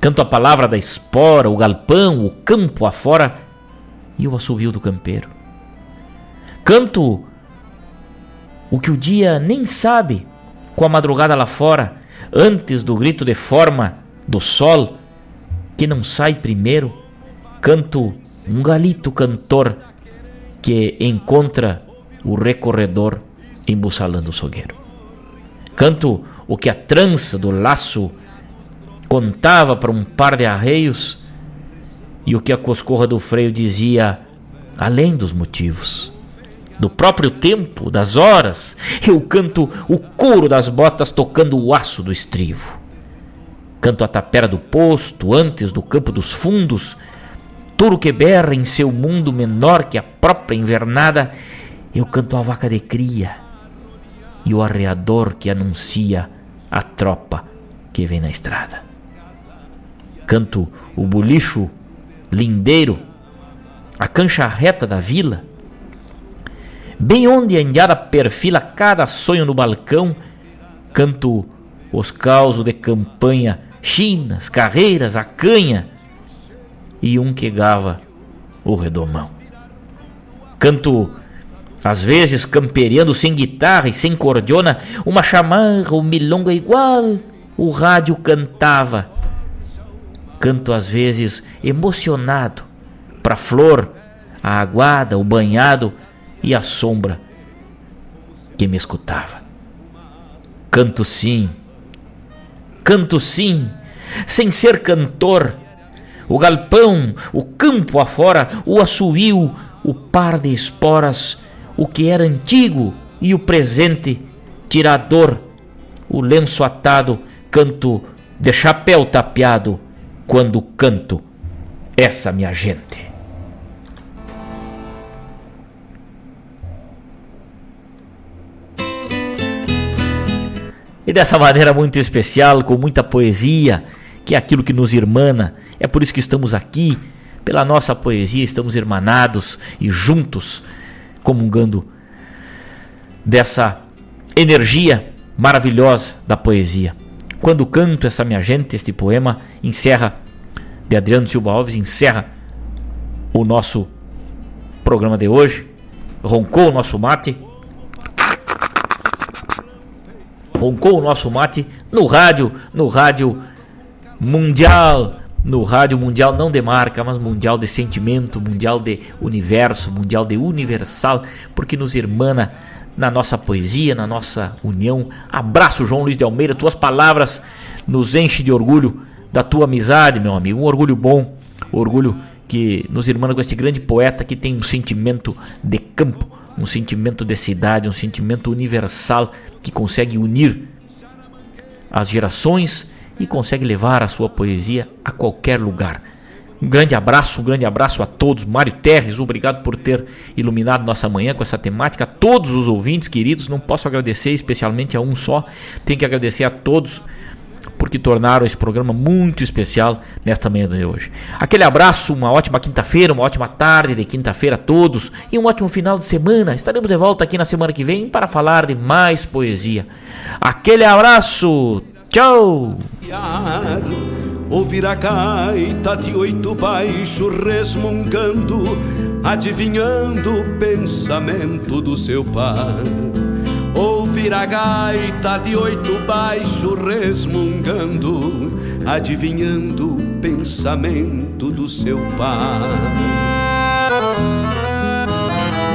Canto a palavra da espora, o galpão, o campo afora e o assovio do campeiro. Canto o que o dia nem sabe com a madrugada lá fora, antes do grito de forma do sol que não sai primeiro. Canto um galito cantor que encontra o recorredor embussalando o sogueiro. Canto o que a trança do laço contava para um par de arreios e o que a coscorra do freio dizia além dos motivos. Do próprio tempo, das horas, eu canto o couro das botas tocando o aço do estrivo. Canto a tapera do posto, antes do campo dos fundos, touro que berra em seu mundo menor que a própria invernada, eu canto a vaca de cria e o arreador que anuncia a tropa que vem na estrada. Canto o bolicho lindeiro, a cancha reta da vila, bem onde a indiada perfila cada sonho no balcão, canto os causos de campanha, chinas, carreiras, a canha e um que gava o redomão. Canto às vezes camperiando sem guitarra e sem cordiona, uma chamarra, um milonga igual, o rádio cantava Canto às vezes emocionado para a flor, a aguada, o banhado e a sombra que me escutava. Canto sim, canto sim, sem ser cantor. O galpão, o campo afora, o assuiu, o par de esporas, o que era antigo e o presente, tirador, o lenço atado, canto de chapéu tapeado quando canto essa minha gente. E dessa maneira muito especial, com muita poesia, que é aquilo que nos irmana. É por isso que estamos aqui, pela nossa poesia, estamos irmanados e juntos, comungando dessa energia maravilhosa da poesia. Quando canto essa minha gente, este poema encerra, de Adriano Silva Alves, encerra o nosso programa de hoje. Roncou o nosso mate. Roncou o nosso mate no rádio, no rádio mundial, no rádio mundial não de marca, mas mundial de sentimento, mundial de universo, mundial de universal, porque nos irmana na nossa poesia, na nossa união. Abraço, João Luiz de Almeida. Tuas palavras nos enchem de orgulho da tua amizade, meu amigo. Um orgulho bom, um orgulho que nos irmana com este grande poeta que tem um sentimento de campo, um sentimento de cidade, um sentimento universal que consegue unir as gerações e consegue levar a sua poesia a qualquer lugar. Um grande abraço, um grande abraço a todos. Mário Terres, obrigado por ter iluminado nossa manhã com essa temática. A todos os ouvintes queridos, não posso agradecer especialmente a um só, tenho que agradecer a todos porque tornaram esse programa muito especial nesta manhã de hoje. Aquele abraço, uma ótima quinta-feira, uma ótima tarde de quinta-feira a todos e um ótimo final de semana. Estaremos de volta aqui na semana que vem para falar de mais poesia. Aquele abraço, tchau! Ouvir a gaita de oito baixo resmungando, adivinhando o pensamento do seu par. Ouvir a gaita de oito baixo resmungando, adivinhando o pensamento do seu pai.